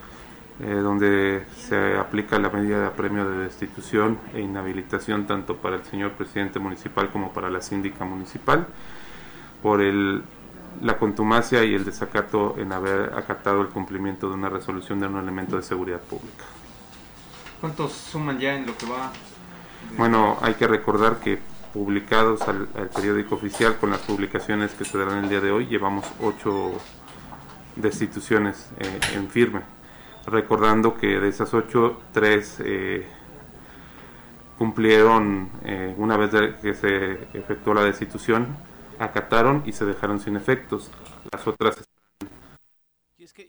H: eh, donde se aplica la medida de apremio de destitución e inhabilitación tanto para el señor presidente municipal como para la síndica municipal por el, la contumacia y el desacato en haber acatado el cumplimiento de una resolución de un elemento de seguridad pública.
I: ¿Cuántos suman ya en lo que va?
H: Bueno, hay que recordar que publicados al, periódico oficial con las publicaciones que se darán el día de hoy, llevamos ocho destituciones eh, en firme. Recordando que de esas ocho, tres eh, cumplieron eh, una vez que se efectuó la destitución, acataron y se dejaron sin efectos. Las otras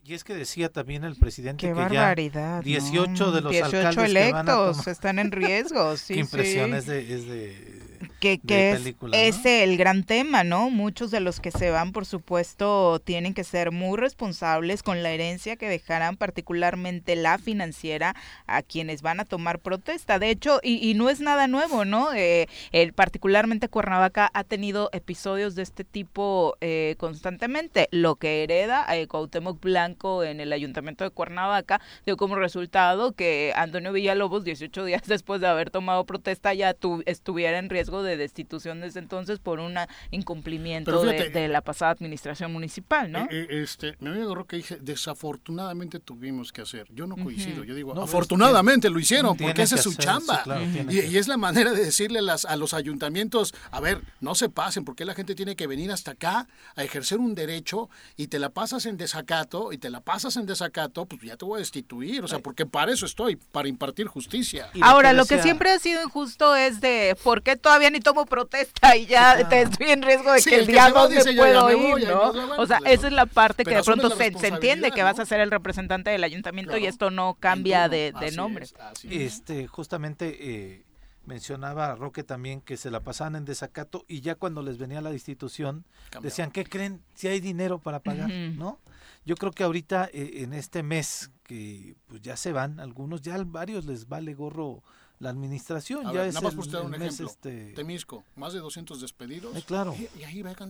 B: y es que decía también el presidente
A: que
B: ya 18 de los 18
A: alcaldes electos están en riesgo.
B: Sí, Qué impresión es de
A: que, que es ese el gran tema, ¿no? Muchos de los que se van, por supuesto, tienen que ser muy responsables con la herencia que dejarán, particularmente la financiera, a quienes van a tomar protesta. De hecho, y, no es nada nuevo, ¿no? Eh, el, particularmente Cuernavaca ha tenido episodios de este tipo eh, constantemente. Lo que hereda eh, Cuauhtémoc Blanco en el ayuntamiento de Cuernavaca dio como resultado que Antonio Villalobos, 18 días después de haber tomado protesta, ya estuviera en riesgo de destitución desde entonces por un incumplimiento de, la pasada administración municipal, ¿no? Eh,
C: eh, este, mi amigo que dice, desafortunadamente tuvimos que hacer. Yo no coincido, yo digo, afortunadamente lo hicieron, porque esa es su chamba. y, es la manera de decirle a, las, a los ayuntamientos, a ver, no se pasen, porque la gente tiene que venir hasta acá a ejercer un derecho y te la pasas en desacato y te la pasas en desacato, pues ya te voy a destituir, o sea, porque para eso estoy, para impartir justicia.
A: Ahora, lo que siempre ha sido injusto es de por qué todavía ni tomo protesta y ya te estoy en riesgo de que el, día no se puedo ir, ¿no? o sea, esa es la parte que de pronto se, entiende que vas a ser el representante del ayuntamiento y esto no cambia de, nombre.
B: este, justamente eh, mencionaba Roque también que se la pasaban en desacato y ya cuando les venía la destitución decían, ¿qué creen? Si hay dinero para pagar, ¿no? Yo creo que ahorita eh, en este mes que pues ya se van algunos, ya varios les vale gorro la administración. ya es nada más
C: por un ejemplo. Este... Temisco, más de 200 despedidos.
B: Eh, claro.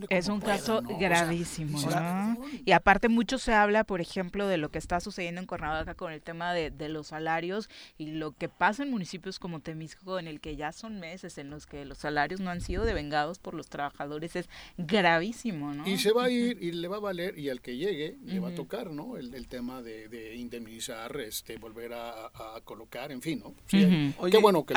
A: es un caso gravísimo. y aparte mucho se habla, por ejemplo, de lo que está sucediendo en Cuernavaca con el tema de, de, los salarios y lo que pasa en municipios como Temisco, en el que ya son meses en los que los salarios no han sido devengados por los trabajadores, es gravísimo, ¿no?
C: Y se va a ir y le va a valer, y al que llegue le va a tocar, ¿no? El, el tema de, de, indemnizar, este, volver a, a, colocar, en fin, ¿no? Sí, bueno que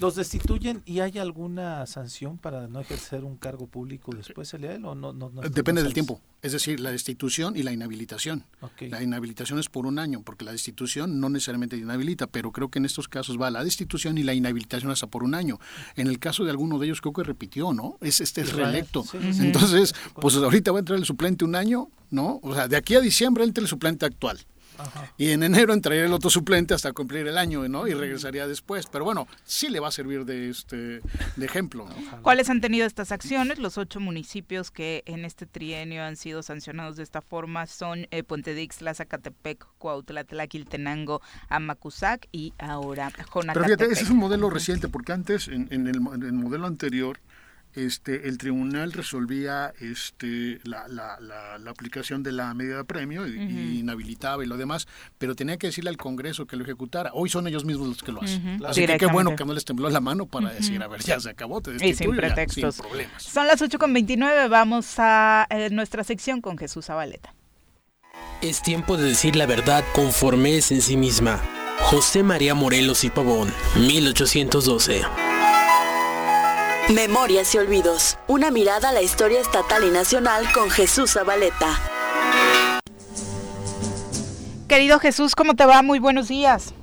B: ¿Los destituyen y hay alguna sanción para no ejercer un cargo público después, él o no?
C: Depende del tiempo. Es decir, la destitución y la inhabilitación. La inhabilitación es por un año, porque la destitución no necesariamente inhabilita, pero creo que en estos casos va la destitución y la inhabilitación hasta por un año. En el caso de alguno de ellos creo que repitió, ¿no? Es este es reelecto. Entonces, pues ahorita va a entrar el suplente un año, ¿no? O sea, de aquí a diciembre entra el suplente actual. Y en enero entraría el otro suplente hasta cumplir el año, ¿no? Y regresaría después. Pero bueno, sí le va a servir de este de ejemplo.
A: ¿Cuáles han tenido estas acciones? Los ocho municipios que en este trienio han sido sancionados de esta forma son eh, Puente de Ixtla, Zacatepec, Cuautla, Amacuzac y ahora Jonacatepec. Pero fíjate,
C: ese es un modelo reciente, porque antes, en, el, en el modelo anterior, este, el tribunal resolvía este, la, la, la, aplicación de la medida de premio y, inhabilitaba y lo demás, pero tenía que decirle al Congreso que lo ejecutara. Hoy son ellos mismos los que lo hacen. Así que qué bueno que no les tembló la mano para decir, a ver, ya se acabó, te
A: y sin pretextos. problemas. Son las 8.29, vamos a eh, nuestra sección con Jesús Zabaleta.
J: Es tiempo de decir la verdad conforme es en sí misma. José María Morelos y Pavón, 1812.
K: Memorias y Olvidos. Una mirada a la historia estatal y nacional con Jesús Zabaleta.
A: Querido Jesús, ¿cómo te va? Muy buenos días.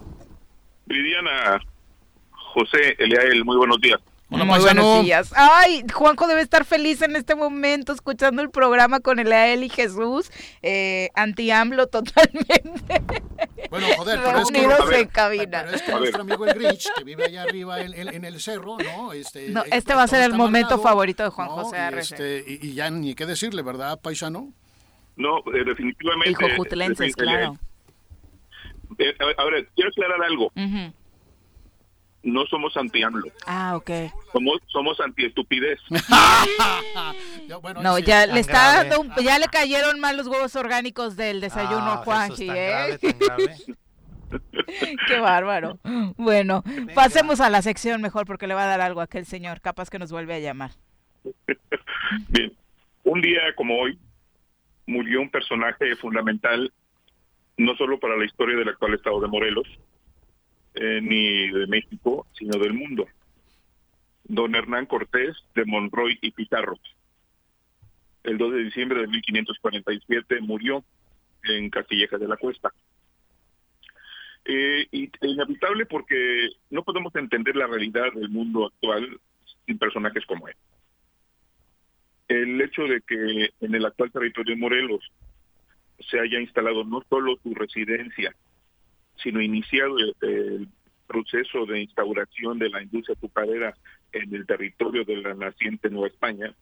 L: Viviana, José, Eliael, muy buenos días.
A: Muy buenos días. Ay, Juanjo debe estar feliz en este momento escuchando el programa con Eliael y Jesús. Eh, Anti-AMLO totalmente.
C: Bueno, joder, pero es que, en cabina. Pero es que nuestro amigo el Grinch, que vive allá arriba en, el cerro, ¿no?
A: Este, no, este va a ser el momento favorito de Juan José
C: Arrece. Este, y, ya ni qué decirle, ¿verdad, paisano?
L: No, eh, definitivamente.
A: Hijo Jutlenses, claro.
L: Eh, a ver, quiero aclarar algo. No somos anti-AMLO.
A: Ah, ok.
L: Somos, somos anti-estupidez.
A: no, ya le está dando ya le cayeron mal los huevos orgánicos del desayuno a ah, Juanji, ¿eh? Qué bárbaro. Bueno, pasemos a la sección mejor porque le va a dar algo a aquel señor, capaz que nos vuelve a llamar.
L: Bien, un día como hoy murió un personaje fundamental no solo para la historia del actual estado de Morelos, eh, ni de México, sino del mundo. Don Hernán Cortés de Monroy y Pizarro. El 2 de diciembre de 1547 murió en Castilleja de la Cuesta. Eh, y inevitable porque no podemos entender la realidad del mundo actual sin personajes como él. El hecho de que en el actual territorio de Morelos se haya instalado no solo su residencia, sino iniciado el, proceso de instauración de la industria azucarera en el territorio de la naciente Nueva España,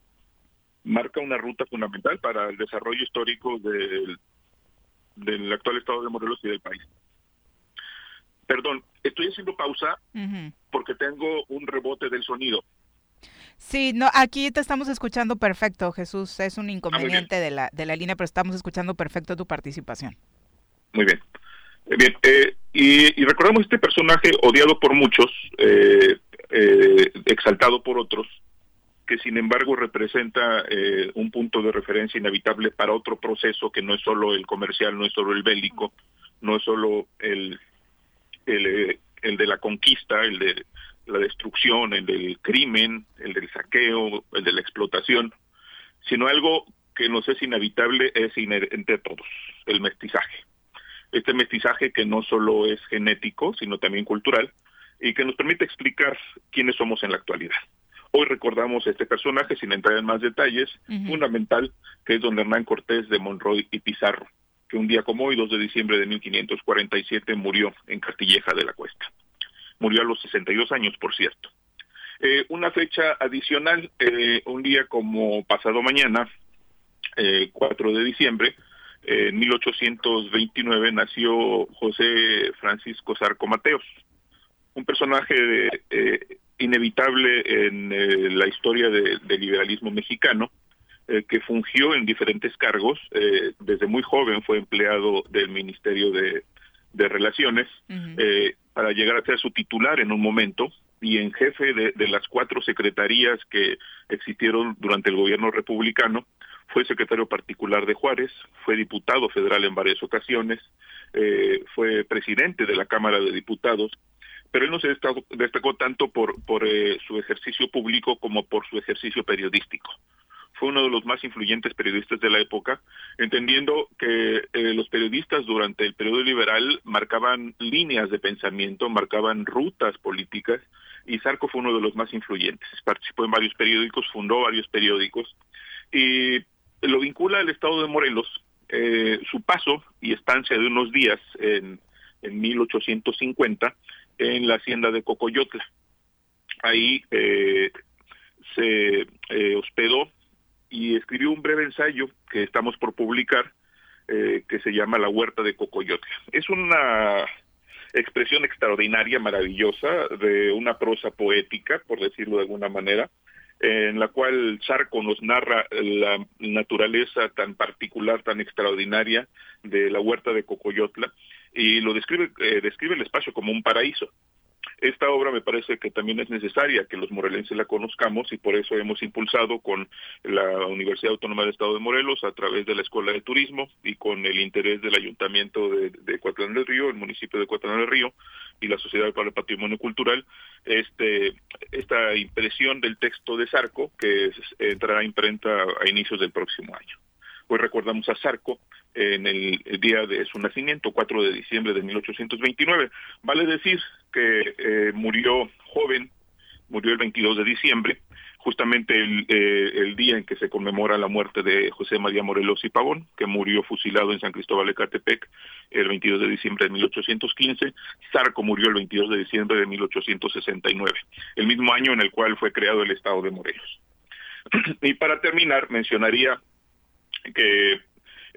L: marca una ruta fundamental para el desarrollo histórico del, del actual estado de Morelos y del país. Perdón, estoy haciendo pausa porque tengo un rebote del sonido.
A: Sí, no, aquí te estamos escuchando perfecto, Jesús. Es un ah, inconveniente de la, de la línea, pero estamos escuchando perfecto tu participación.
L: Muy bien. Eh, bien, eh, y, recordamos este personaje odiado por muchos, eh, exaltado por otros, que sin embargo representa un punto de referencia inevitable para otro proceso que no es solo el comercial, no es solo el bélico, no es solo el, el, el de la conquista, el de la destrucción, el del crimen, el del saqueo, el de la explotación, sino algo que nos es inevitable, es inherente a todos, el mestizaje. Este mestizaje que no solo es genético, sino también cultural, y que nos permite explicar quiénes somos en la actualidad. Hoy recordamos este personaje, sin entrar en más detalles, fundamental, que es don Hernán Cortés de Monroy y Pizarro, que un día como hoy, 2 de diciembre de 1547, murió en Castilleja de la Cuesta. Murió a los 62 años, por cierto. Eh, una fecha adicional, eh, un día como pasado mañana, eh, 4 de diciembre, en 1829 nació José Francisco Sarco Mateos, un personaje eh, inevitable en la historia del liberalismo mexicano, que fungió en diferentes cargos. desde muy joven fue empleado del Ministerio de, Relaciones para llegar a ser su titular en un momento y en jefe de, las cuatro secretarías que existieron durante el gobierno republicano. Fue secretario particular de Juárez, fue diputado federal en varias ocasiones, eh, fue presidente de la Cámara de Diputados, pero él no se destacó, tanto por, eh, su ejercicio público como por su ejercicio periodístico fue uno de los más influyentes periodistas de la época, entendiendo que eh, los periodistas durante el periodo liberal marcaban líneas de pensamiento, marcaban rutas políticas, y Sarco fue uno de los más influyentes. Participó en varios periódicos, fundó varios periódicos, y lo vincula al estado de Morelos, eh, su paso y estancia de unos días en, en 1850 en la hacienda de Cocoyotla. Ahí eh, se hospedó y escribió un breve ensayo que estamos por publicar eh, que se llama La Huerta de Cocoyote. Es una expresión extraordinaria, maravillosa, de una prosa poética, por decirlo de alguna manera, en la cual Charco nos narra la naturaleza tan particular, tan extraordinaria de la huerta de Cocoyotla y lo describe, eh, describe el espacio como un paraíso. Esta obra me parece que también es necesaria que los morelenses la conozcamos y por eso hemos impulsado con la Universidad Autónoma del Estado de Morelos a través de la Escuela de Turismo y con el interés del Ayuntamiento de, de del Río, el municipio de Cuatlán del Río y la Sociedad para el Patrimonio Cultural, este, esta impresión del texto de Sarco que entrará a imprenta a inicios del próximo año. Hoy recordamos a Sarco en el, día de su nacimiento, 4 de diciembre de 1829. Vale decir que eh, murió joven, murió el 22 de diciembre, justamente el, eh, el, día en que se conmemora la muerte de José María Morelos y Pavón, que murió fusilado en San Cristóbal de Catepec el 22 de diciembre de 1815. Sarco murió el 22 de diciembre de 1869, el mismo año en el cual fue creado el Estado de Morelos. y para terminar, mencionaría que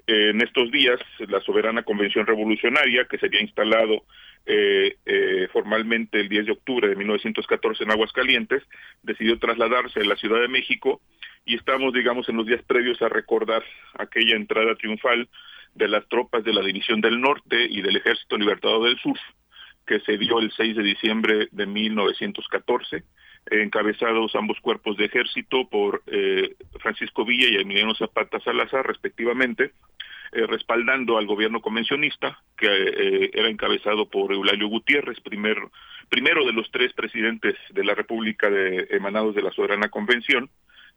L: en estos días la soberana convención revolucionaria que se había instalado eh, eh, formalmente el 10 de octubre de 1914 en Aguascalientes decidió trasladarse a la Ciudad de México y estamos digamos en los días previos a recordar aquella entrada triunfal de las tropas de la División del Norte y del Ejército Libertador del Sur que se dio el 6 de diciembre de 1914 encabezados ambos cuerpos de ejército por eh, Francisco Villa y Emiliano Zapata Salazar, respectivamente, eh, respaldando al gobierno convencionista, que eh, era encabezado por Eulalio Gutiérrez, primer, primero de los tres presidentes de la República de, emanados de la Soberana Convención,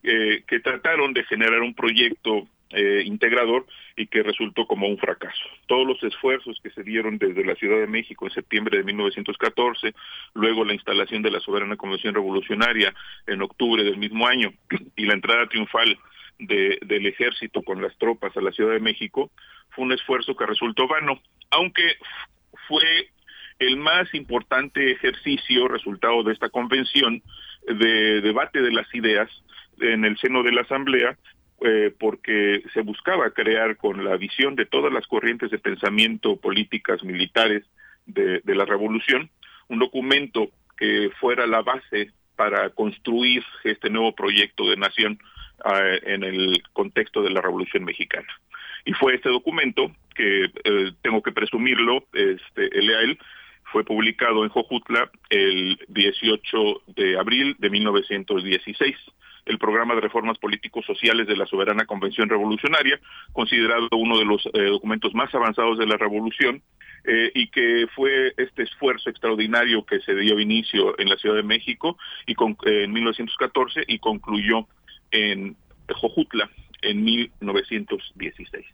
L: que trataron de generar un proyecto eh, integrador y que resultó como un fracaso. Todos los esfuerzos que se dieron desde la Ciudad de México en septiembre de 1914, luego la instalación de la Soberana Convención Revolucionaria en octubre del mismo año y la entrada triunfal de, del ejército con las tropas a la Ciudad de México, fue un esfuerzo que resultó vano, aunque fue el más importante ejercicio, resultado de esta convención, de debate de las ideas en el seno de la Asamblea eh, porque se buscaba crear con la visión de todas las corrientes de pensamiento políticas militares de, la revolución un documento que fuera la base para construir este nuevo proyecto de nación eh, en el contexto de la revolución mexicana. Y fue este documento que eh, tengo que presumirlo este él fue publicado en Jojutla el 18 de abril de 1916 el programa de reformas políticos sociales de la Soberana Convención Revolucionaria, considerado uno de los eh, documentos más avanzados de la revolución, eh, y que fue este esfuerzo extraordinario que se dio inicio en la Ciudad de México y con, eh, en 1914 y concluyó en Jojutla en 1916.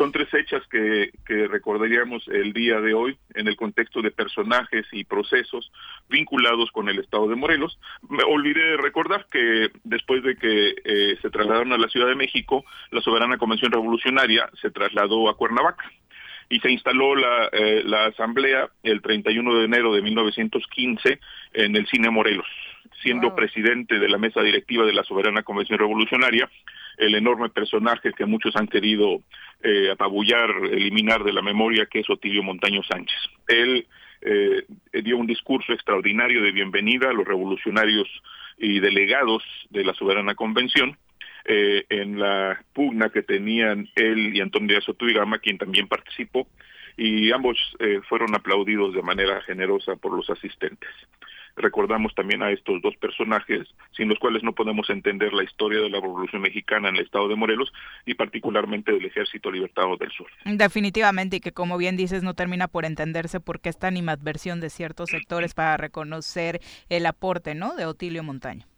L: Son tres fechas que, recordaríamos el día de hoy en el contexto de personajes y procesos vinculados con el Estado de Morelos. Me olvidé recordar que después de que eh, se trasladaron a la Ciudad de México, la Soberana Convención Revolucionaria se trasladó a Cuernavaca y se instaló la, eh, la asamblea el 31 de enero de 1915 en el Cine Morelos, siendo presidente de la mesa directiva de la Soberana Convención Revolucionaria el enorme personaje que muchos han querido eh, apabullar, eliminar de la memoria, que es Otilio Montaño Sánchez. Él eh, dio un discurso extraordinario de bienvenida a los revolucionarios y delegados de la Soberana Convención, eh, en la pugna que tenían él y Antonio Díaz Otuigama, quien también participó, y ambos fueron aplaudidos de manera generosa por los asistentes recordamos también a estos dos personajes sin los cuales no podemos entender la historia de la Revolución Mexicana en el estado de Morelos y particularmente del Ejército Libertado del Sur.
A: Definitivamente y que como bien dices no termina por entenderse por qué esta animadversión de ciertos sectores para reconocer el aporte, ¿no? de Otilio Montaño.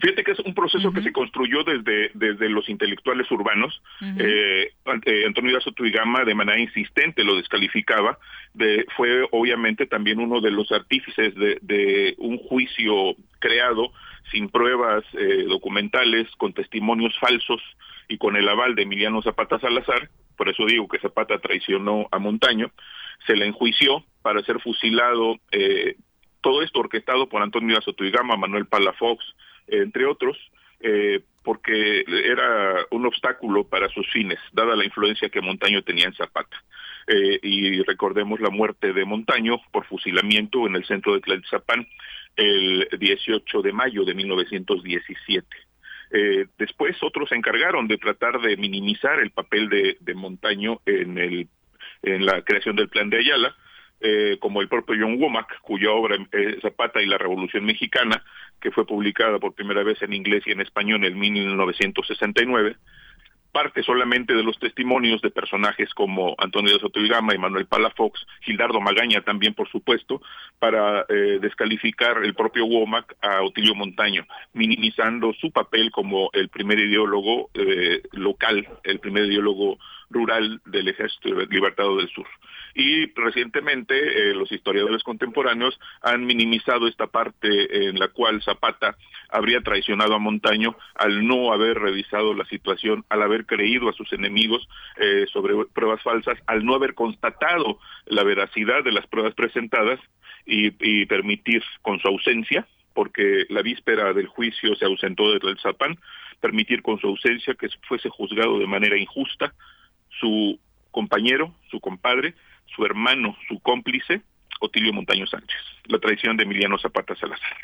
L: Fíjate que es un proceso que se construyó desde, desde los intelectuales urbanos. eh, Antonio Tuigama de manera insistente lo descalificaba. De, fue obviamente también uno de los artífices de, de un juicio creado sin pruebas eh, documentales, con testimonios falsos y con el aval de Emiliano Zapata Salazar. Por eso digo que Zapata traicionó a Montaño. Se le enjuició para ser fusilado. Eh, todo esto orquestado por Antonio Tuigama, Manuel Palafox, entre otros, eh, porque era un obstáculo para sus fines, dada la influencia que Montaño tenía en Zapata. Eh, y recordemos la muerte de Montaño por fusilamiento en el centro de Tlaltizapán el 18 de mayo de 1917. Eh, después otros se encargaron de tratar de minimizar el papel de, Montaño en, el, en la creación del plan de Ayala, eh, como el propio John Womack, cuya obra es Zapata y la Revolución Mexicana, que fue publicada por primera vez en inglés y en español en 1969, parte solamente de los testimonios de personajes como Antonio de Soto y Manuel Palafox, Gildardo Magaña también, por supuesto, para eh, descalificar el propio Womack a Otilio Montaño, minimizando su papel como el primer ideólogo eh, local, el primer ideólogo rural del Ejército Libertado del Sur. Y recientemente eh, los historiadores contemporáneos han minimizado esta parte en la cual Zapata habría traicionado a Montaño al no haber revisado la situación, al haber creído a sus enemigos eh, sobre pruebas falsas, al no haber constatado la veracidad de las pruebas presentadas y, permitir con su ausencia porque la víspera del juicio se ausentó del Zapán, permitir con su ausencia que fuese juzgado de manera injusta su compañero, su compadre, su hermano, su cómplice, Otilio Montaño Sánchez, la traición de Emiliano Zapata Salazar.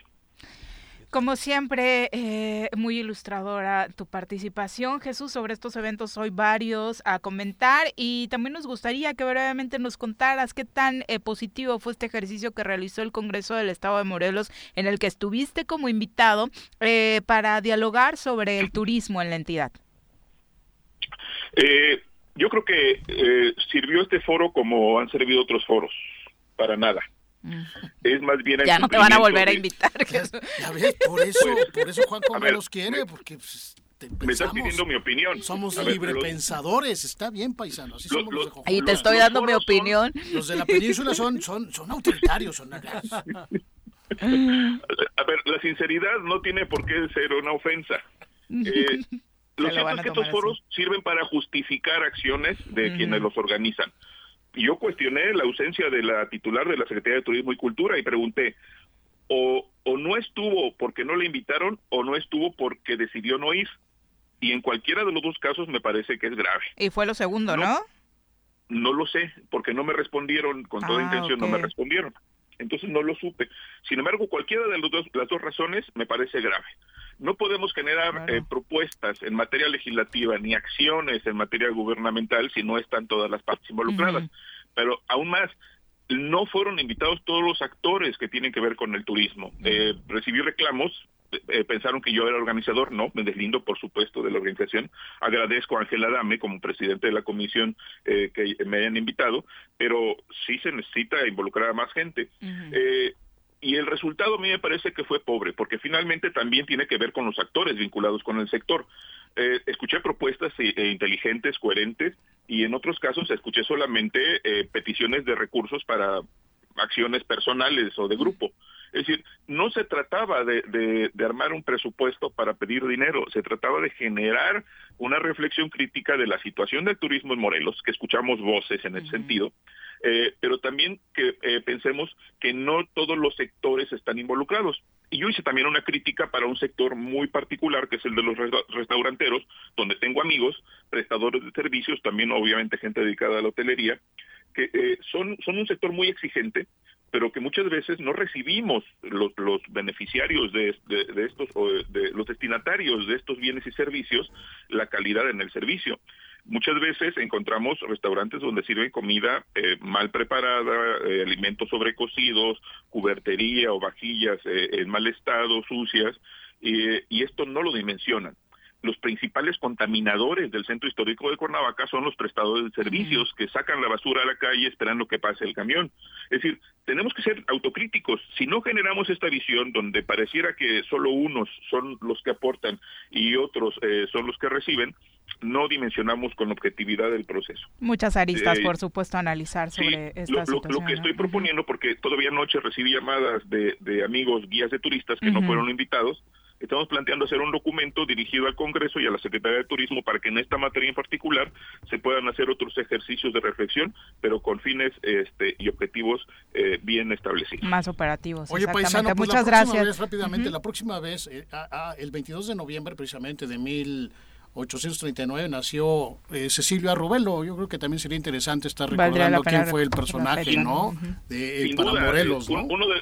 A: Como siempre, eh, muy ilustradora tu participación, Jesús, sobre estos eventos hoy varios a comentar y también nos gustaría que brevemente nos contaras qué tan eh, positivo fue este ejercicio que realizó el Congreso del Estado de Morelos en el que estuviste como invitado eh, para dialogar sobre el turismo en la entidad.
L: Yo creo que sirvió este foro como han servido otros foros, para nada. Es más bien
A: Ya no te van a volver a invitar.
C: Ya, ves, por eso, por eso Juan me los quiere, porque pues,
L: me estás pidiendo mi opinión.
C: Somos librepensadores, está bien, paisano. Así somos los,
A: de Ahí te estoy dando mi opinión.
C: los de la península son, son, son autoritarios, son A ver,
L: la sinceridad no tiene por qué ser una ofensa. Eh, lo cierto es que estos foros sirven para justificar acciones de quienes los organizan yo cuestioné la ausencia de la titular de la Secretaría de Turismo y Cultura y pregunté, o, o no estuvo porque no le invitaron o no estuvo porque decidió no ir. Y en cualquiera de los dos casos me parece que es grave.
A: Y fue lo segundo, ¿no?
L: No, lo sé, porque no me respondieron, con toda ah, intención no me respondieron. Entonces no lo supe. Sin embargo, cualquiera de los dos, las dos razones me parece grave. No podemos generar eh, propuestas en materia legislativa ni acciones en materia gubernamental si no están todas las partes involucradas. Pero aún más, no fueron invitados todos los actores que tienen que ver con el turismo. Eh, recibí reclamos, eh, pensaron que yo era organizador, no, me deslindo por supuesto de la organización. Agradezco a Ángela Dame como presidente de la comisión que me hayan invitado, pero sí se necesita involucrar a más gente y el resultado a mí me parece que fue pobre, porque finalmente también tiene que ver con los actores vinculados con el sector. Eh, escuché propuestas eh, eh, inteligentes, coherentes, y en otros casos escuché solamente peticiones de recursos para acciones personales o de grupo. Es decir, no se trataba de, armar un presupuesto para pedir dinero, se trataba de generar una reflexión crítica de la situación del turismo en Morelos, que escuchamos voces en ese sentido, eh, pero también que eh, pensemos que no todos los sectores están involucrados. Y yo hice también una crítica para un sector muy particular, que es el de los restauranteros, donde tengo amigos, prestadores de servicios, también obviamente gente dedicada a la hotelería, que eh, son, son un sector muy exigente, pero que muchas veces no recibimos los, los beneficiarios de, de, estos, o de los destinatarios de estos bienes y servicios, la calidad en el servicio. Muchas veces encontramos restaurantes donde sirven comida eh, mal preparada, eh, alimentos sobrecocidos, cubertería o vajillas eh, en mal estado, sucias, y esto no lo dimensionan los principales contaminadores del centro histórico de Cuernavaca son los prestadores de servicios que sacan la basura a la calle esperando que pase el camión. Es decir, tenemos que ser autocríticos. Si no generamos esta visión donde pareciera que solo unos son los que aportan y otros eh, son los que reciben, no dimensionamos con objetividad el proceso.
A: Muchas aristas, eh, por supuesto, analizar sobre esta
L: situación. Lo, que estoy proponiendo, porque todavía anoche recibí llamadas de, de amigos guías de turistas que no fueron invitados, Estamos planteando hacer un documento dirigido al Congreso y a la Secretaría de Turismo para que en esta materia en particular se puedan hacer otros ejercicios de reflexión, pero con fines este, y objetivos eh, bien establecidos.
A: Más operativos.
C: Oye, paisano, pues muchas gracias. rápidamente, la próxima vez, eh, el 22 de noviembre precisamente de 1839 nació eh, Cecilia Rubelo. Yo creo que también sería interesante estar recordando quién fue el personaje, ¿no? De, para Morelos, ¿no?
L: Uno de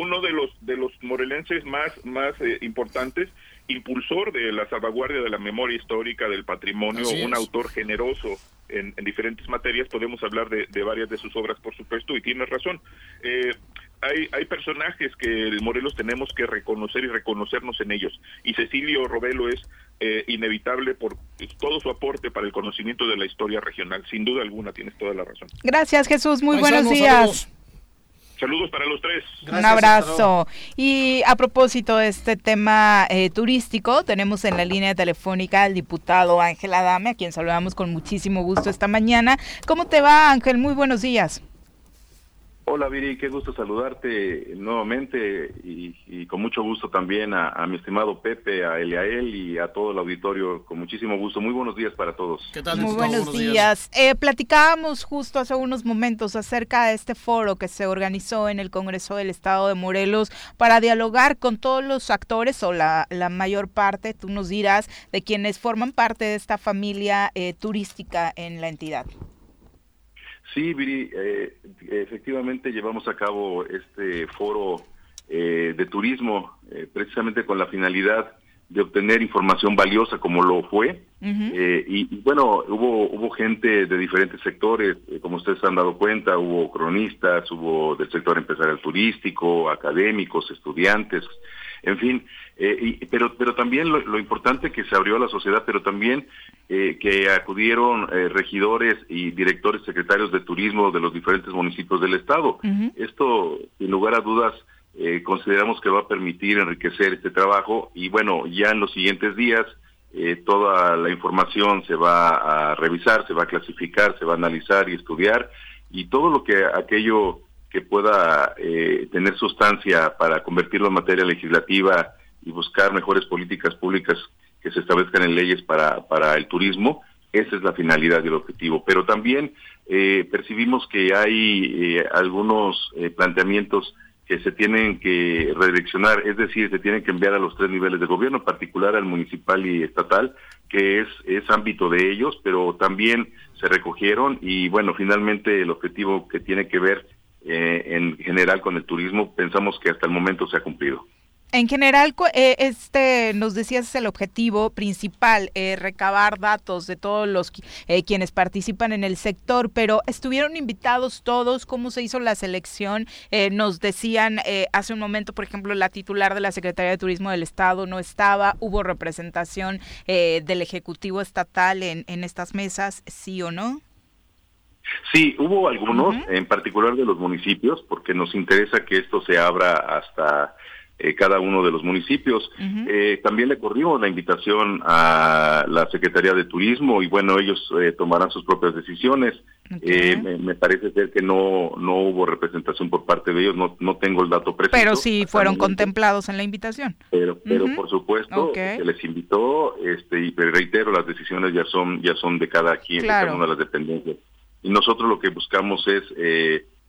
L: uno de los de los morelenses más más eh, importantes impulsor de la salvaguardia de la memoria histórica, del patrimonio, un autor generoso en, diferentes materias, podemos hablar de, varias de sus obras, por supuesto, y tienes razón. Eh, hay, hay personajes que el Morelos tenemos que reconocer y reconocernos en ellos. Y Cecilio Robelo es eh, inevitable por todo su aporte para el conocimiento de la historia regional. Sin duda alguna, tienes toda la razón.
A: Gracias, Jesús. Muy buenos días.
L: Saludos para los tres.
A: Un abrazo. Y a propósito de este tema eh, turístico, tenemos en la línea telefónica al diputado Ángel Adame, a quien saludamos con muchísimo gusto esta mañana. ¿Cómo te va, Ángel? Muy buenos días.
M: Hola Viri, qué gusto saludarte nuevamente y, con mucho gusto también a, mi estimado Pepe, a Eliael y a todo el auditorio, con muchísimo gusto. Muy buenos días para todos.
A: ¿Qué tal? Muy buenos, días. Eh, platicábamos justo hace unos momentos acerca de este foro que se organizó en el Congreso del Estado de Morelos para dialogar con todos los actores o la, mayor parte, tú nos dirás, de quienes forman parte de esta familia eh, turística en la entidad.
M: Sí, Viri, eh, efectivamente llevamos a cabo este foro eh, de turismo eh, precisamente con la finalidad de obtener información valiosa como lo fue. y, bueno, hubo, hubo gente de diferentes sectores, como ustedes han dado cuenta, hubo cronistas, hubo del sector empresarial turístico, académicos, estudiantes, en fin, eh, pero, pero también lo, importante que se abrió a la sociedad, pero también eh, que acudieron eh, regidores y directores secretarios de turismo de los diferentes municipios del estado. Esto, sin lugar a dudas, consideramos que va a permitir enriquecer este trabajo y bueno, ya en los siguientes días toda la información se va a revisar, se va a clasificar, se va a analizar y estudiar y todo lo que aquello que pueda tener sustancia para convertirlo en materia legislativa y buscar mejores políticas públicas que se establezcan en leyes para, para el turismo. Esa es la finalidad y el objetivo. Pero también eh, percibimos que hay eh, algunos eh, planteamientos que se tienen que redireccionar, es decir, se tienen que enviar a los tres niveles de gobierno, en particular al municipal y estatal, que es, es ámbito de ellos, pero también se recogieron y bueno, finalmente el objetivo que tiene que ver en general con el turismo, pensamos que hasta el momento se ha cumplido.
A: En general, eh, este, nos decías es el objetivo principal, eh, recabar datos de todos los eh, quienes participan en el sector, pero estuvieron invitados todos, ¿cómo se hizo la selección? nos decían hace un momento, por ejemplo, la titular de la Secretaría de Turismo del Estado no estaba, hubo representación del Ejecutivo Estatal en, en estas mesas, ¿sí o no?
M: Sí, hubo algunos, en particular de los municipios, porque nos interesa que esto se abra hasta eh, cada uno de los municipios. Eh, también le corrimos la invitación a la Secretaría de Turismo y bueno, ellos eh, tomarán sus propias decisiones. Me, parece ser que no, no hubo representación por parte de ellos, no, no tengo el dato preciso.
A: Pero sí fueron contemplados en la invitación.
M: Pero, pero por supuesto, se les invitó este, y reitero, las decisiones ya son, ya son de cada quien, de cada una de las dependencias. Y nosotros lo que buscamos es...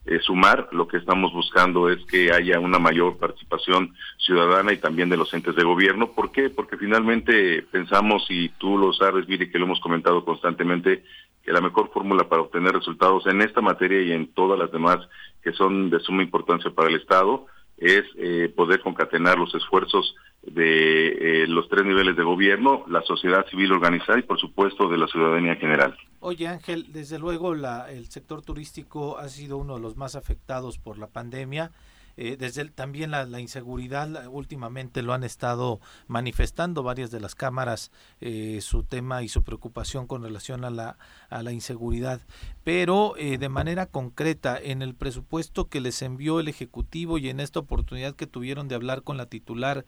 M: Eh, sumar, lo que estamos buscando es que haya una mayor participación ciudadana y también de los entes de gobierno. ¿Por qué? Porque finalmente pensamos, y tú lo sabes, Viri, que lo hemos comentado constantemente, que la mejor fórmula para obtener resultados en esta materia y en todas las demás que son de suma importancia para el Estado es eh, poder concatenar los esfuerzos de eh, los tres niveles de gobierno, la sociedad civil organizada y por supuesto de la ciudadanía general.
B: Oye Ángel, desde luego la, el sector turístico ha sido uno de los más afectados por la pandemia. Eh, desde también la, inseguridad últimamente lo han estado manifestando varias de las cámaras eh, su tema y su preocupación con relación a la, inseguridad pero eh, de manera concreta en el presupuesto que les envió el ejecutivo y en esta oportunidad que tuvieron de hablar con la titular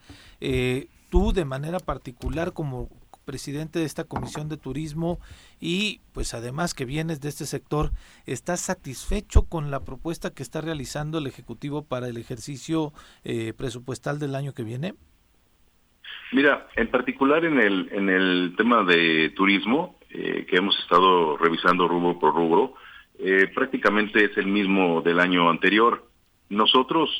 B: tú de manera particular como presidente de esta comisión de turismo y pues además que vienes de este sector, ¿estás satisfecho con la propuesta que está realizando el Ejecutivo para el ejercicio eh, presupuestal del año que viene?
M: Mira, en particular en el, en el tema de turismo, eh, que hemos estado revisando rubro por rubro, eh, prácticamente es el mismo del año anterior. Nosotros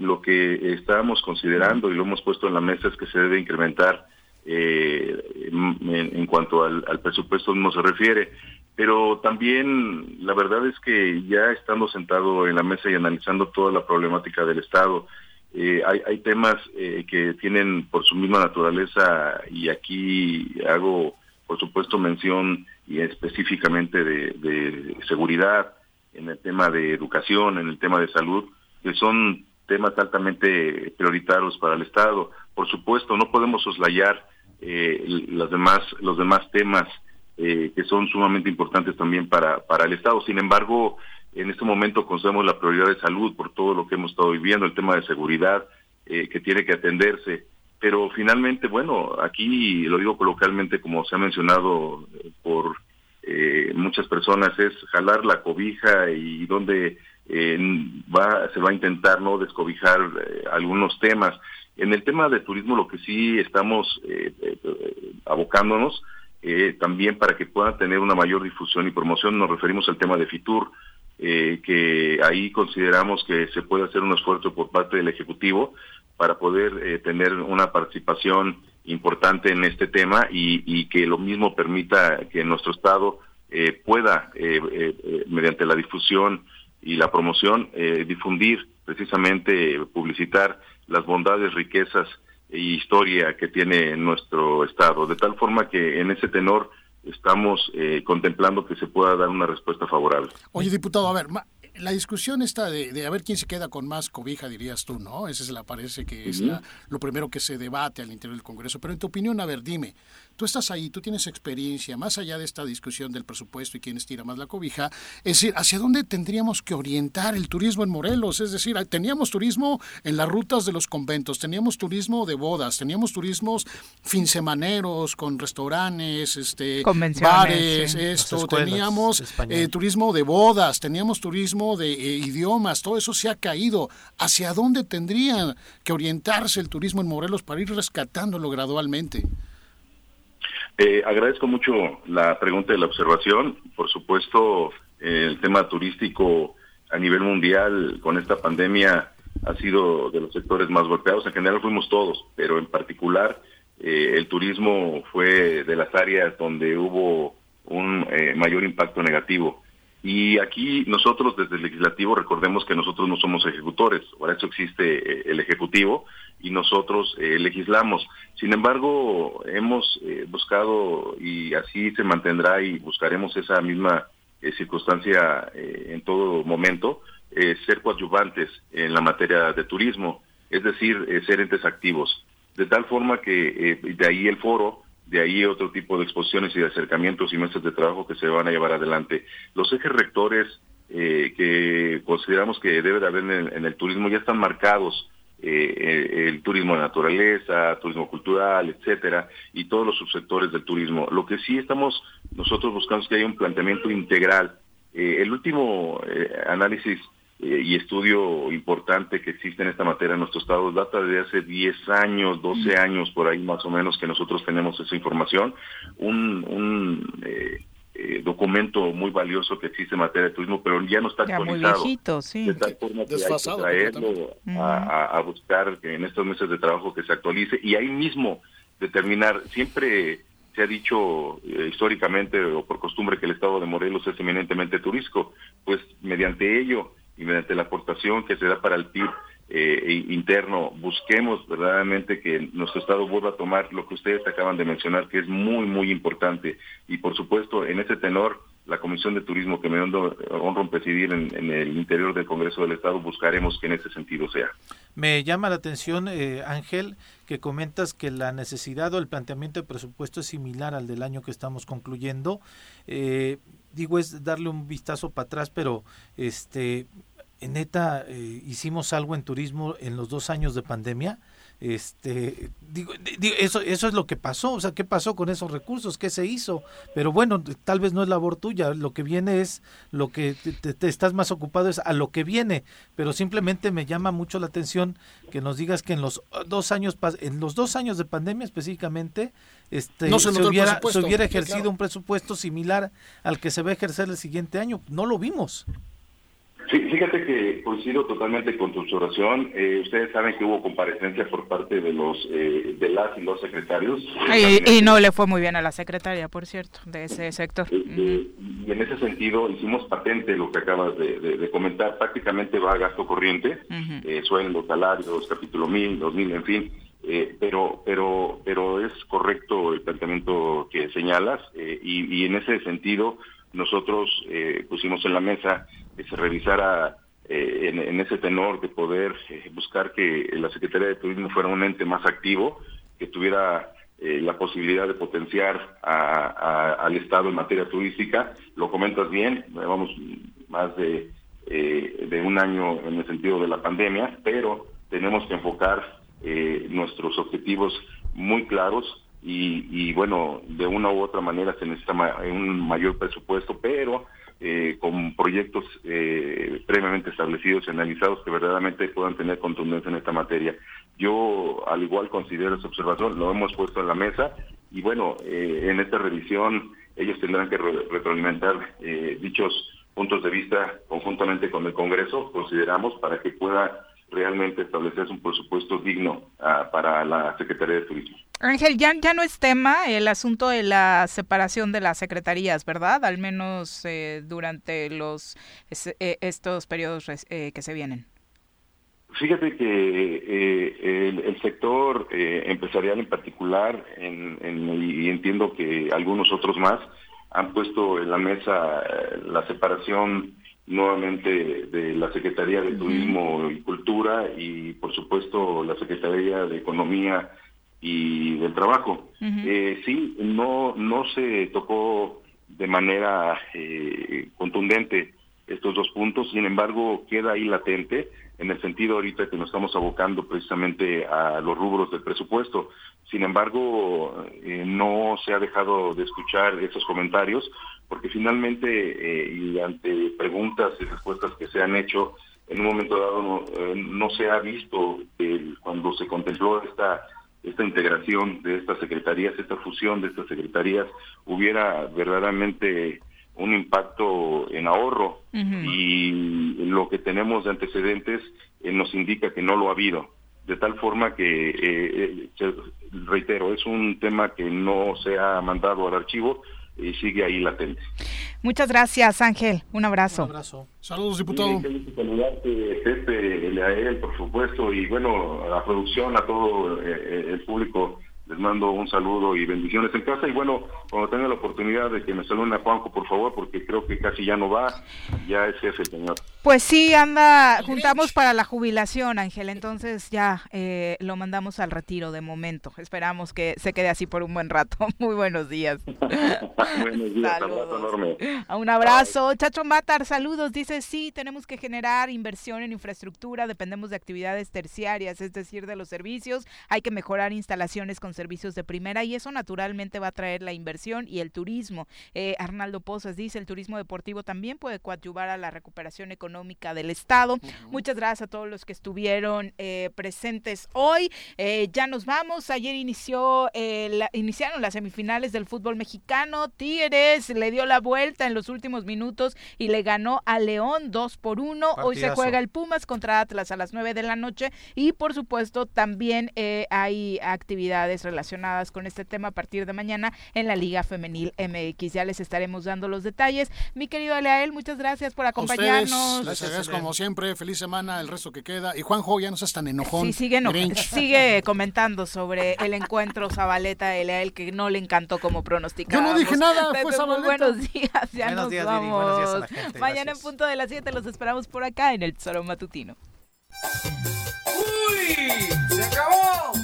M: lo que estábamos considerando y lo hemos puesto en la mesa es que se debe incrementar eh, en, cuanto al, presupuesto no se refiere. Pero también la verdad es que ya estando sentado en la mesa y analizando toda la problemática del Estado, eh, hay, hay, temas eh, que tienen por su misma naturaleza y aquí hago, por supuesto, mención y específicamente de, seguridad, en el tema de educación, en el tema de salud, que son temas altamente prioritarios para el Estado. Por supuesto, no podemos soslayar eh, los demás los demás temas eh, que son sumamente importantes también para para el Estado. Sin embargo, en este momento concedemos la prioridad de salud por todo lo que hemos estado viviendo, el tema de seguridad eh, que tiene que atenderse. Pero finalmente, bueno, aquí lo digo coloquialmente, como se ha mencionado eh, por eh, muchas personas, es jalar la cobija y donde va, se va a intentar no descobijar algunos temas. En el tema de turismo, lo que sí estamos abocándonos también para que puedan tener una mayor difusión y promoción, nos referimos al tema de FITUR, eh, que ahí consideramos que se puede hacer un esfuerzo por parte del Ejecutivo para poder eh, tener una participación importante en este tema y, que lo mismo permita que nuestro Estado eh, pueda, mediante la difusión y la promoción, difundir precisamente, publicitar las bondades, riquezas e historia que tiene nuestro Estado, de tal forma que en ese tenor estamos eh, contemplando que se pueda dar una respuesta favorable.
C: Oye, diputado, a ver, la discusión está de, de, a ver quién se queda con más cobija, dirías tú, ¿no? Esa es la, parece que es la, lo primero que se debate al interior del Congreso. Pero en tu opinión, a ver, dime, tú estás ahí, tú tienes experiencia, más allá de esta discusión del presupuesto y quién estira más la cobija, es decir, ¿hacia dónde tendríamos que orientar el turismo en Morelos? Es decir, teníamos turismo en las rutas de los conventos, teníamos turismo de bodas, teníamos turismos finsemaneros con restaurantes, este, bares, esto, teníamos eh, turismo de bodas, teníamos turismo de eh, idiomas, todo eso se ha caído. ¿Hacia dónde tendría que orientarse el turismo en Morelos para ir rescatándolo gradualmente?
M: Eh, agradezco mucho la pregunta y la observación. Por supuesto, el tema turístico a nivel mundial con esta pandemia ha sido de los sectores más golpeados. En general fuimos todos, pero en particular eh, el turismo fue de las áreas donde hubo un eh, mayor impacto negativo. Y aquí nosotros desde el legislativo recordemos que nosotros no somos ejecutores, para eso existe el ejecutivo y nosotros eh, legislamos. Sin embargo, hemos eh, buscado y así se mantendrá y buscaremos esa misma eh, circunstancia en todo momento, ser coadyuvantes en la materia de turismo, es decir, ser entes activos. De tal forma que de ahí el foro, de ahí otro tipo de exposiciones y de acercamientos y mesas de trabajo que se van a llevar adelante. Los ejes rectores que consideramos que debe de haber en el turismo ya están marcados eh, el turismo de naturaleza, turismo cultural, etcétera, y todos los subsectores del turismo. Lo que sí estamos nosotros buscando es que haya un planteamiento integral. Eh, el último eh, análisis eh, y estudio importante que existe en esta materia en nuestro estado data de hace 10 años, 12 años por ahí más o menos que nosotros tenemos esa información. Un, un eh, documento muy valioso que existe en materia de turismo, pero ya no está actualizado.
A: Muy viejito, sí.
M: De tal forma que hay que traerlo a, buscar que en estos meses de trabajo que se actualice y ahí mismo determinar, siempre se ha dicho eh, históricamente o por costumbre que el estado de Morelos es eminentemente turístico, pues mediante ello y mediante la aportación que se da para el PIB eh, interno, busquemos verdaderamente que nuestro Estado vuelva a tomar lo que ustedes acaban de mencionar, que es muy, muy importante. Y por supuesto, en ese tenor, la Comisión de Turismo que me honro presidir en, el interior del Congreso del Estado, buscaremos que en ese sentido sea.
B: Me llama la atención, eh, Ángel, que comentas que la necesidad o el planteamiento de presupuesto es similar al del año que estamos concluyendo. Eh, digo, es darle un vistazo para atrás, pero este neta eh, hicimos algo en turismo en los dos años de pandemia este digo, eso eso es lo que pasó o sea qué pasó con esos recursos qué se hizo pero bueno tal vez no es labor tuya lo que viene es lo que te, estás más ocupado es a lo que viene pero simplemente me llama mucho la atención que nos digas que en los dos años en los dos años de pandemia específicamente este se, hubiera, se hubiera ejercido un presupuesto similar al que se va a ejercer el siguiente año. No lo vimos
M: fíjate que coincido totalmente con tu observación. Eh, ustedes saben que hubo comparecencia por parte de los eh, de las y los secretarios.
A: Y, no le fue muy bien a la secretaria, por cierto, de ese sector.
M: Eh, y en ese sentido hicimos patente lo que acabas de, comentar. Prácticamente va a gasto corriente, uh sueldos, salarios, capítulo 1000, 2000, en fin. pero pero pero es correcto el planteamiento que señalas y, y en ese sentido nosotros pusimos en la mesa que se revisara eh, en, ese tenor de poder eh, buscar que la Secretaría de Turismo fuera un ente más activo, que tuviera eh, la posibilidad de potenciar al Estado en materia turística. Lo comentas bien, llevamos más de, de un año en el sentido de la pandemia, pero tenemos que enfocar nuestros objetivos muy claros y, y, bueno, de una u otra manera se necesita un mayor presupuesto, pero eh, con proyectos eh, previamente establecidos y analizados que verdaderamente puedan tener contundencia en esta materia. Yo, al igual, considero esa observación, lo hemos puesto en la mesa y bueno, eh, en esta revisión ellos tendrán que retroalimentar dichos puntos de vista conjuntamente con el Congreso, consideramos, para que pueda realmente establecerse un presupuesto digno ah, para la Secretaría de Turismo.
A: Ángel, ya, ya no es tema el asunto de la separación de las secretarías, ¿verdad? Al menos eh, durante los eh, estos periodos eh, que se vienen.
M: Fíjate que el, sector empresarial en particular, y entiendo que algunos otros más, han puesto en la mesa la separación nuevamente de la Secretaría de Turismo y Cultura y por supuesto la Secretaría de Economía y del Trabajo. eh, sí, no, no se tocó de manera eh, contundente estos dos puntos, sin embargo queda ahí latente en el sentido ahorita que nos estamos abocando precisamente a los rubros del presupuesto. Sin embargo, eh, no se ha dejado de escuchar esos comentarios porque finalmente eh, y ante preguntas y respuestas que se han hecho, en un momento dado no, eh, se ha visto cuando se contempló esta esta integración de estas secretarías, esta fusión de estas secretarías, hubiera verdaderamente un impacto en ahorro y lo que tenemos de antecedentes eh, nos indica que no lo ha habido. De tal forma que, reitero, es un tema que no se ha mandado al archivo, y sigue ahí latente.
A: Muchas gracias, Ángel. Un abrazo.
C: Un abrazo. Saludos, diputado.
M: Sí, saludarte, Pepe, a él, por supuesto, y bueno, a la producción, a todo eh, eh, el público les mando un saludo y bendiciones en casa. Y bueno, cuando tenga la oportunidad de que me saluden a Juanjo, por favor, porque creo que casi ya no va, ya es jefe, señor.
A: Pues sí, anda, juntamos para la jubilación, Ángel, entonces ya eh, lo mandamos al retiro de momento. Esperamos que se quede así por un buen rato. Muy buenos días.
M: buenos días, abrazo enorme.
A: Un abrazo. Chacho Matar, saludos. Dice, sí, tenemos que generar inversión en infraestructura, dependemos de actividades terciarias, es decir, de los servicios. Hay que mejorar instalaciones con servicios de primera y eso naturalmente va a traer la inversión y el turismo. Eh, Arnaldo Pozas dice, el turismo deportivo también puede coadyuvar a la recuperación económica del Estado. Muchas gracias a todos los que estuvieron eh, presentes hoy. Eh, ya nos vamos. Ayer inició, la, iniciaron las semifinales del fútbol mexicano. Tigres le dio la vuelta en los últimos minutos y le ganó a León 2 por 1. Hoy se juega el Pumas contra Atlas a las 9 de la noche y por supuesto también hay actividades relacionadas con este tema a partir de mañana en la Liga Femenil MX. Ya les estaremos dando los detalles. Mi querido Aleael, muchas gracias por acompañarnos.
C: gracias, como siempre. Feliz semana, el resto que queda. Y Juanjo, ya no seas tan enojón.
A: Sí, sigue, sigue comentando sobre el encuentro Zabaleta-Aleael que no le encantó como pronosticado.
C: Yo no dije nada, fue
A: Zabaleta. buenos días, ya nos vamos. Mañana en punto de las 7 los esperamos por acá en el Tesoro Matutino.
N: ¡Uy! ¡Se acabó!